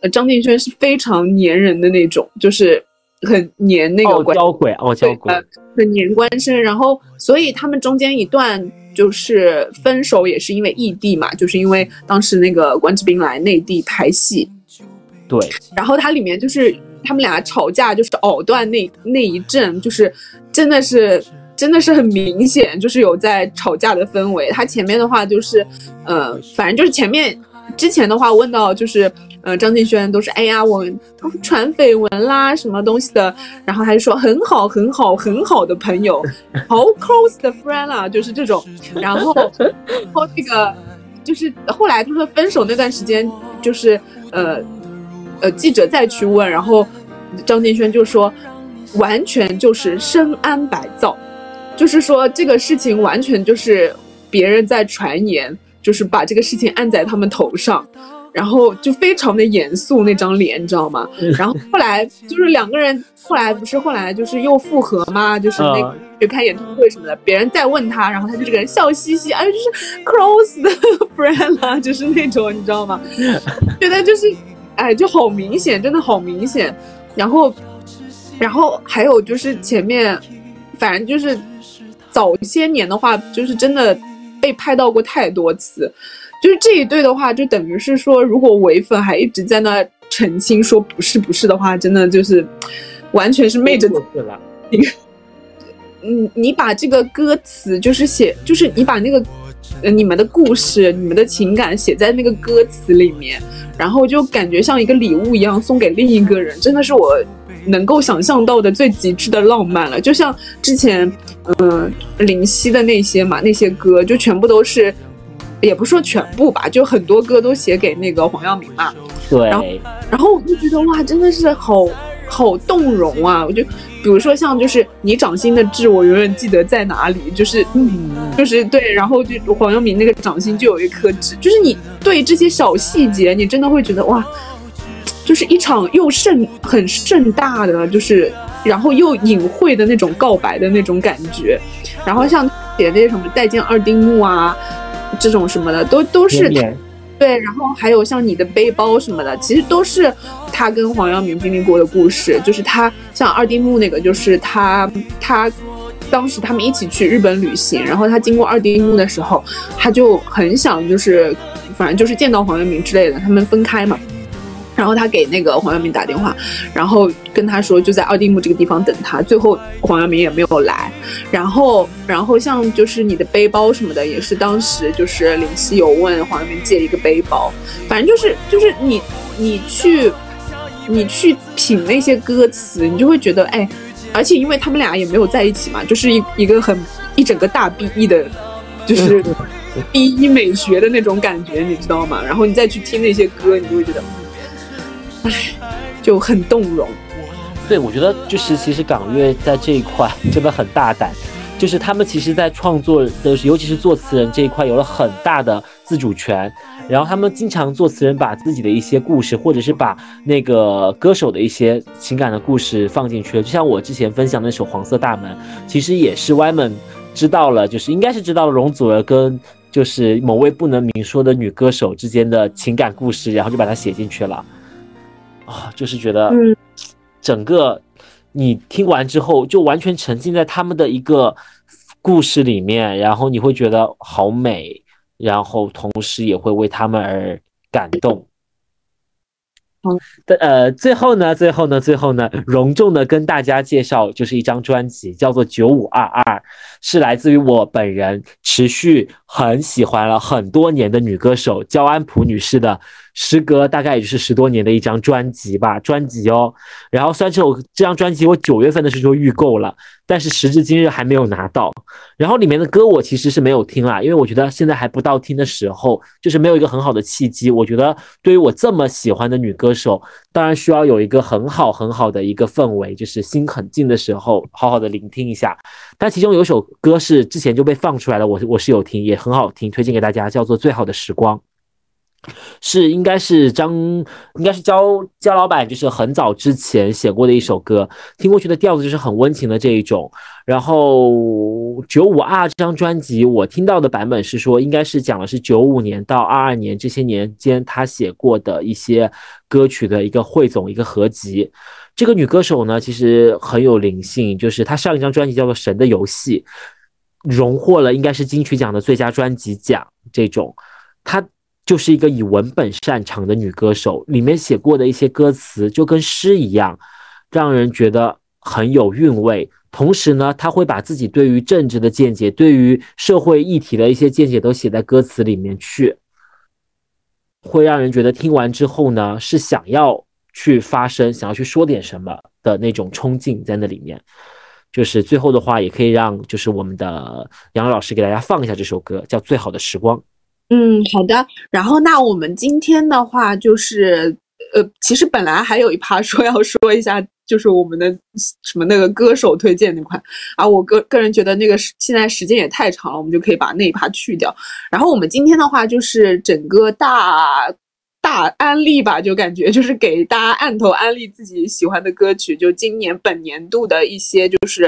Speaker 1: 呃，张敬轩是非常粘人的那种，就是。很黏那个
Speaker 2: 傲嬌鬼，傲娇鬼，
Speaker 1: 很黏關聲，然后所以他们中间一段就是分手，也是因为异地嘛，就是因为当时那个关之斌来内地拍戏。
Speaker 2: 对，
Speaker 1: 然后它里面就是他们俩吵架，就是藕断那那一阵，就是真的是。真的是很明显，就是有在吵架的氛围。他前面的话就是，呃，反正就是前面之前的话问到就是，呃，张敬轩都是哎呀我传绯闻啦什么东西的，然后还是说很好很好很好的朋友，好 close 的 friend 啦，就是这种。然后然后这个就是后来他们分手那段时间，就是呃呃记者再去问，然后张敬轩就说。完全就是深谙百造，就是说这个事情完全就是别人在传言，就是把这个事情按在他们头上，然后就非常的严肃那张脸，你知道吗？然后后来就是两个人，后来不是后来就是又复合嘛，就是那个就开演唱会什么的，别人再问他，然后他就这个人笑嘻嘻，哎，就是 close 的 friend 啦，就是那种你知道吗？觉得就是哎，就好明显，真的好明显，然后。然后还有就是前面，反正就是早些年的话，就是真的被拍到过太多次。就是这一对的话，就等于是说，如果唯粉还一直在那澄清说不是不是的话，真的就是完全是昧着
Speaker 2: 过去了。
Speaker 1: 你，你把这个歌词就是写，就是你把那个呃你们的故事、你们的情感写在那个歌词里面，然后就感觉像一个礼物一样送给另一个人，真的是我。能够想象到的最极致的浪漫了，就像之前，嗯、呃，林夕的那些嘛，那些歌就全部都是，也不说全部吧，就很多歌都写给那个黄耀明嘛。
Speaker 2: 对。
Speaker 1: 然后，然后我就觉得哇，真的是好好动容啊！我就比如说像就是你掌心的痣，我永远记得在哪里，就是嗯，就是对，然后就黄耀明那个掌心就有一颗痣，就是你对这些小细节，你真的会觉得哇。就是一场又盛很盛大的，就是然后又隐晦的那种告白的那种感觉，然后像写那些什么再见二丁目啊，这种什么的，都都是对，然后还有像你的背包什么的，其实都是他跟黄耀明经历过的故事。就是他像二丁目那个，就是他他当时他们一起去日本旅行，然后他经过二丁目的时候，他就很想就是反正就是见到黄耀明之类的，他们分开嘛。然后他给那个黄耀明打电话，然后跟他说就在二丁目这个地方等他。最后黄耀明也没有来。然后，然后像就是你的背包什么的，也是当时就是林夕有问黄耀明借一个背包。反正就是就是你你去你去品那些歌词，你就会觉得哎，而且因为他们俩也没有在一起嘛，就是一一个很一整个大 B E 的，就是。第一美学的那种感觉，你知道吗？然后你再去听那些歌，你就会觉得。唉，就很动容。
Speaker 2: 对，我觉得就是其实港乐在这一块真的很大胆，就是他们其实，在创作的，尤其是作词人这一块，有了很大的自主权。然后他们经常作词人把自己的一些故事，或者是把那个歌手的一些情感的故事放进去了。就像我之前分享那首《黄色大门》，其实也是 Y 们知道了，就是应该是知道了容祖儿跟就是某位不能明说的女歌手之间的情感故事，然后就把它写进去了。啊，就是觉得，整个你听完之后，就完全沉浸在他们的一个故事里面，然后你会觉得好美，然后同时也会为他们而感动。
Speaker 1: 嗯，
Speaker 2: 的呃，最后呢，最后呢，最后呢，隆重的跟大家介绍，就是一张专辑，叫做《九五二二》，是来自于我本人持续很喜欢了很多年的女歌手焦安普女士的。时隔大概也就是十多年的一张专辑吧，专辑哦。然后虽然这首这张专辑我九月份的时候预购了，但是时至今日还没有拿到。然后里面的歌我其实是没有听啦，因为我觉得现在还不到听的时候，就是没有一个很好的契机。我觉得对于我这么喜欢的女歌手，当然需要有一个很好很好的一个氛围，就是心很静的时候，好好的聆听一下。但其中有首歌是之前就被放出来了，我我是有听，也很好听，推荐给大家，叫做《最好的时光》。是，应该是张，应该是焦焦老板，就是很早之前写过的一首歌，听过去的调子就是很温情的这一种。然后九五二这张专辑，我听到的版本是说，应该是讲的是九五年到二二年这些年间他写过的一些歌曲的一个汇总，一个合集。这个女歌手呢，其实很有灵性，就是她上一张专辑叫做《神的游戏》，荣获了应该是金曲奖的最佳专辑奖。这种，她。就是一个以文本擅长的女歌手，里面写过的一些歌词就跟诗一样，让人觉得很有韵味。同时呢，他会把自己对于政治的见解、对于社会议题的一些见解都写在歌词里面去，会让人觉得听完之后呢，是想要去发声、想要去说点什么的那种冲劲在那里面。就是最后的话，也可以让就是我们的杨老师给大家放一下这首歌，叫《最好的时光》。
Speaker 1: 嗯，好的。然后那我们今天的话就是，呃，其实本来还有一趴说要说一下，就是我们的什么那个歌手推荐那块啊，我个个人觉得那个现在时间也太长了，我们就可以把那一趴去掉。然后我们今天的话就是整个大。大安利吧，就感觉就是给大家按头安利自己喜欢的歌曲，就今年本年度的一些就是，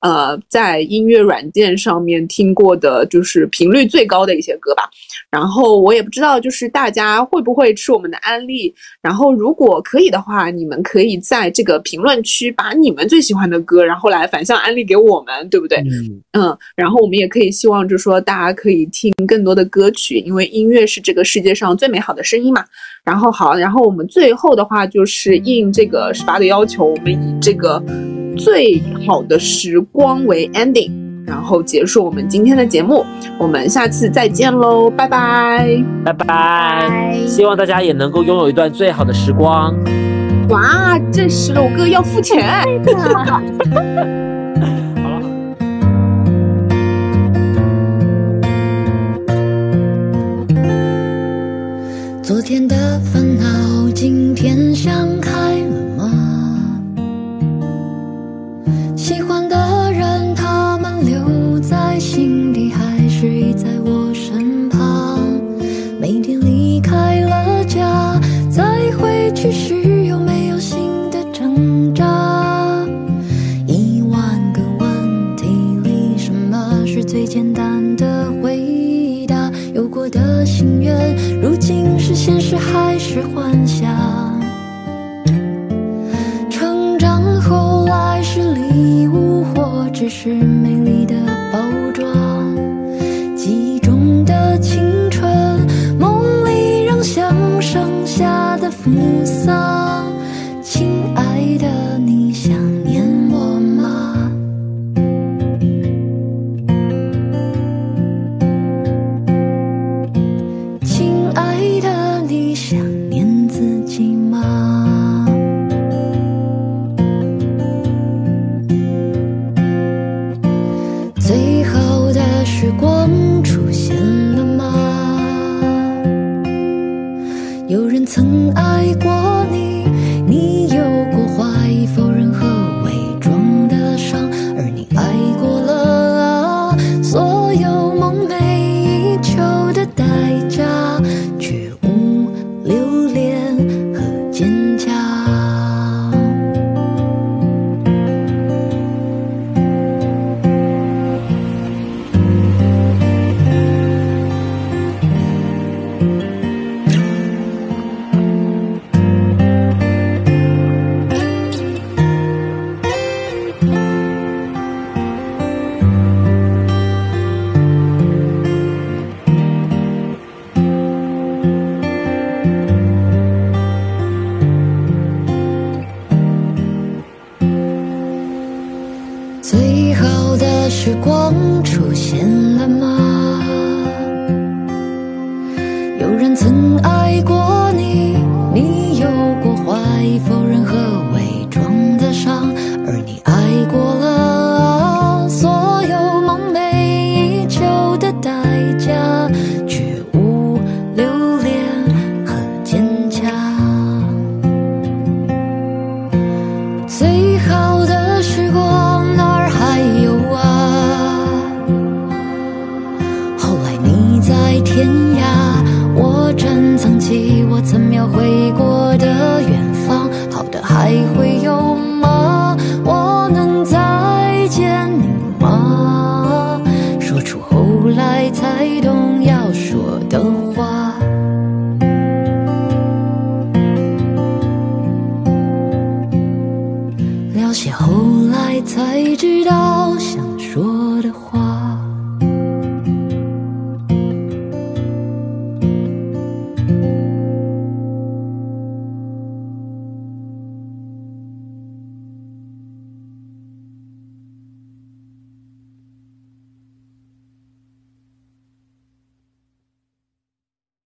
Speaker 1: 呃，在音乐软件上面听过的，就是频率最高的一些歌吧。然后我也不知道，就是大家会不会吃我们的安利。然后如果可以的话，你们可以在这个评论区把你们最喜欢的歌，然后来反向安利给我们，对不对？
Speaker 2: 嗯，
Speaker 1: 嗯，然后我们也可以希望，就是说大家可以听更多的歌曲，因为音乐是这个世界上最美好的声音嘛。然后好，然后我们最后的话就是应这个十八的要求，我们以这个最好的时光为 ending，然后结束我们今天的节目。我们下次再见喽，拜拜！
Speaker 2: 拜拜。希望大家也能够拥有一段最好的时光。
Speaker 1: 哇，这十首歌要付钱。
Speaker 5: 昨天的烦恼，今天想开。是现实还是幻想？成长后来是礼物，或只是美丽的包装？记忆中的青春，梦里仍像盛夏的扶桑。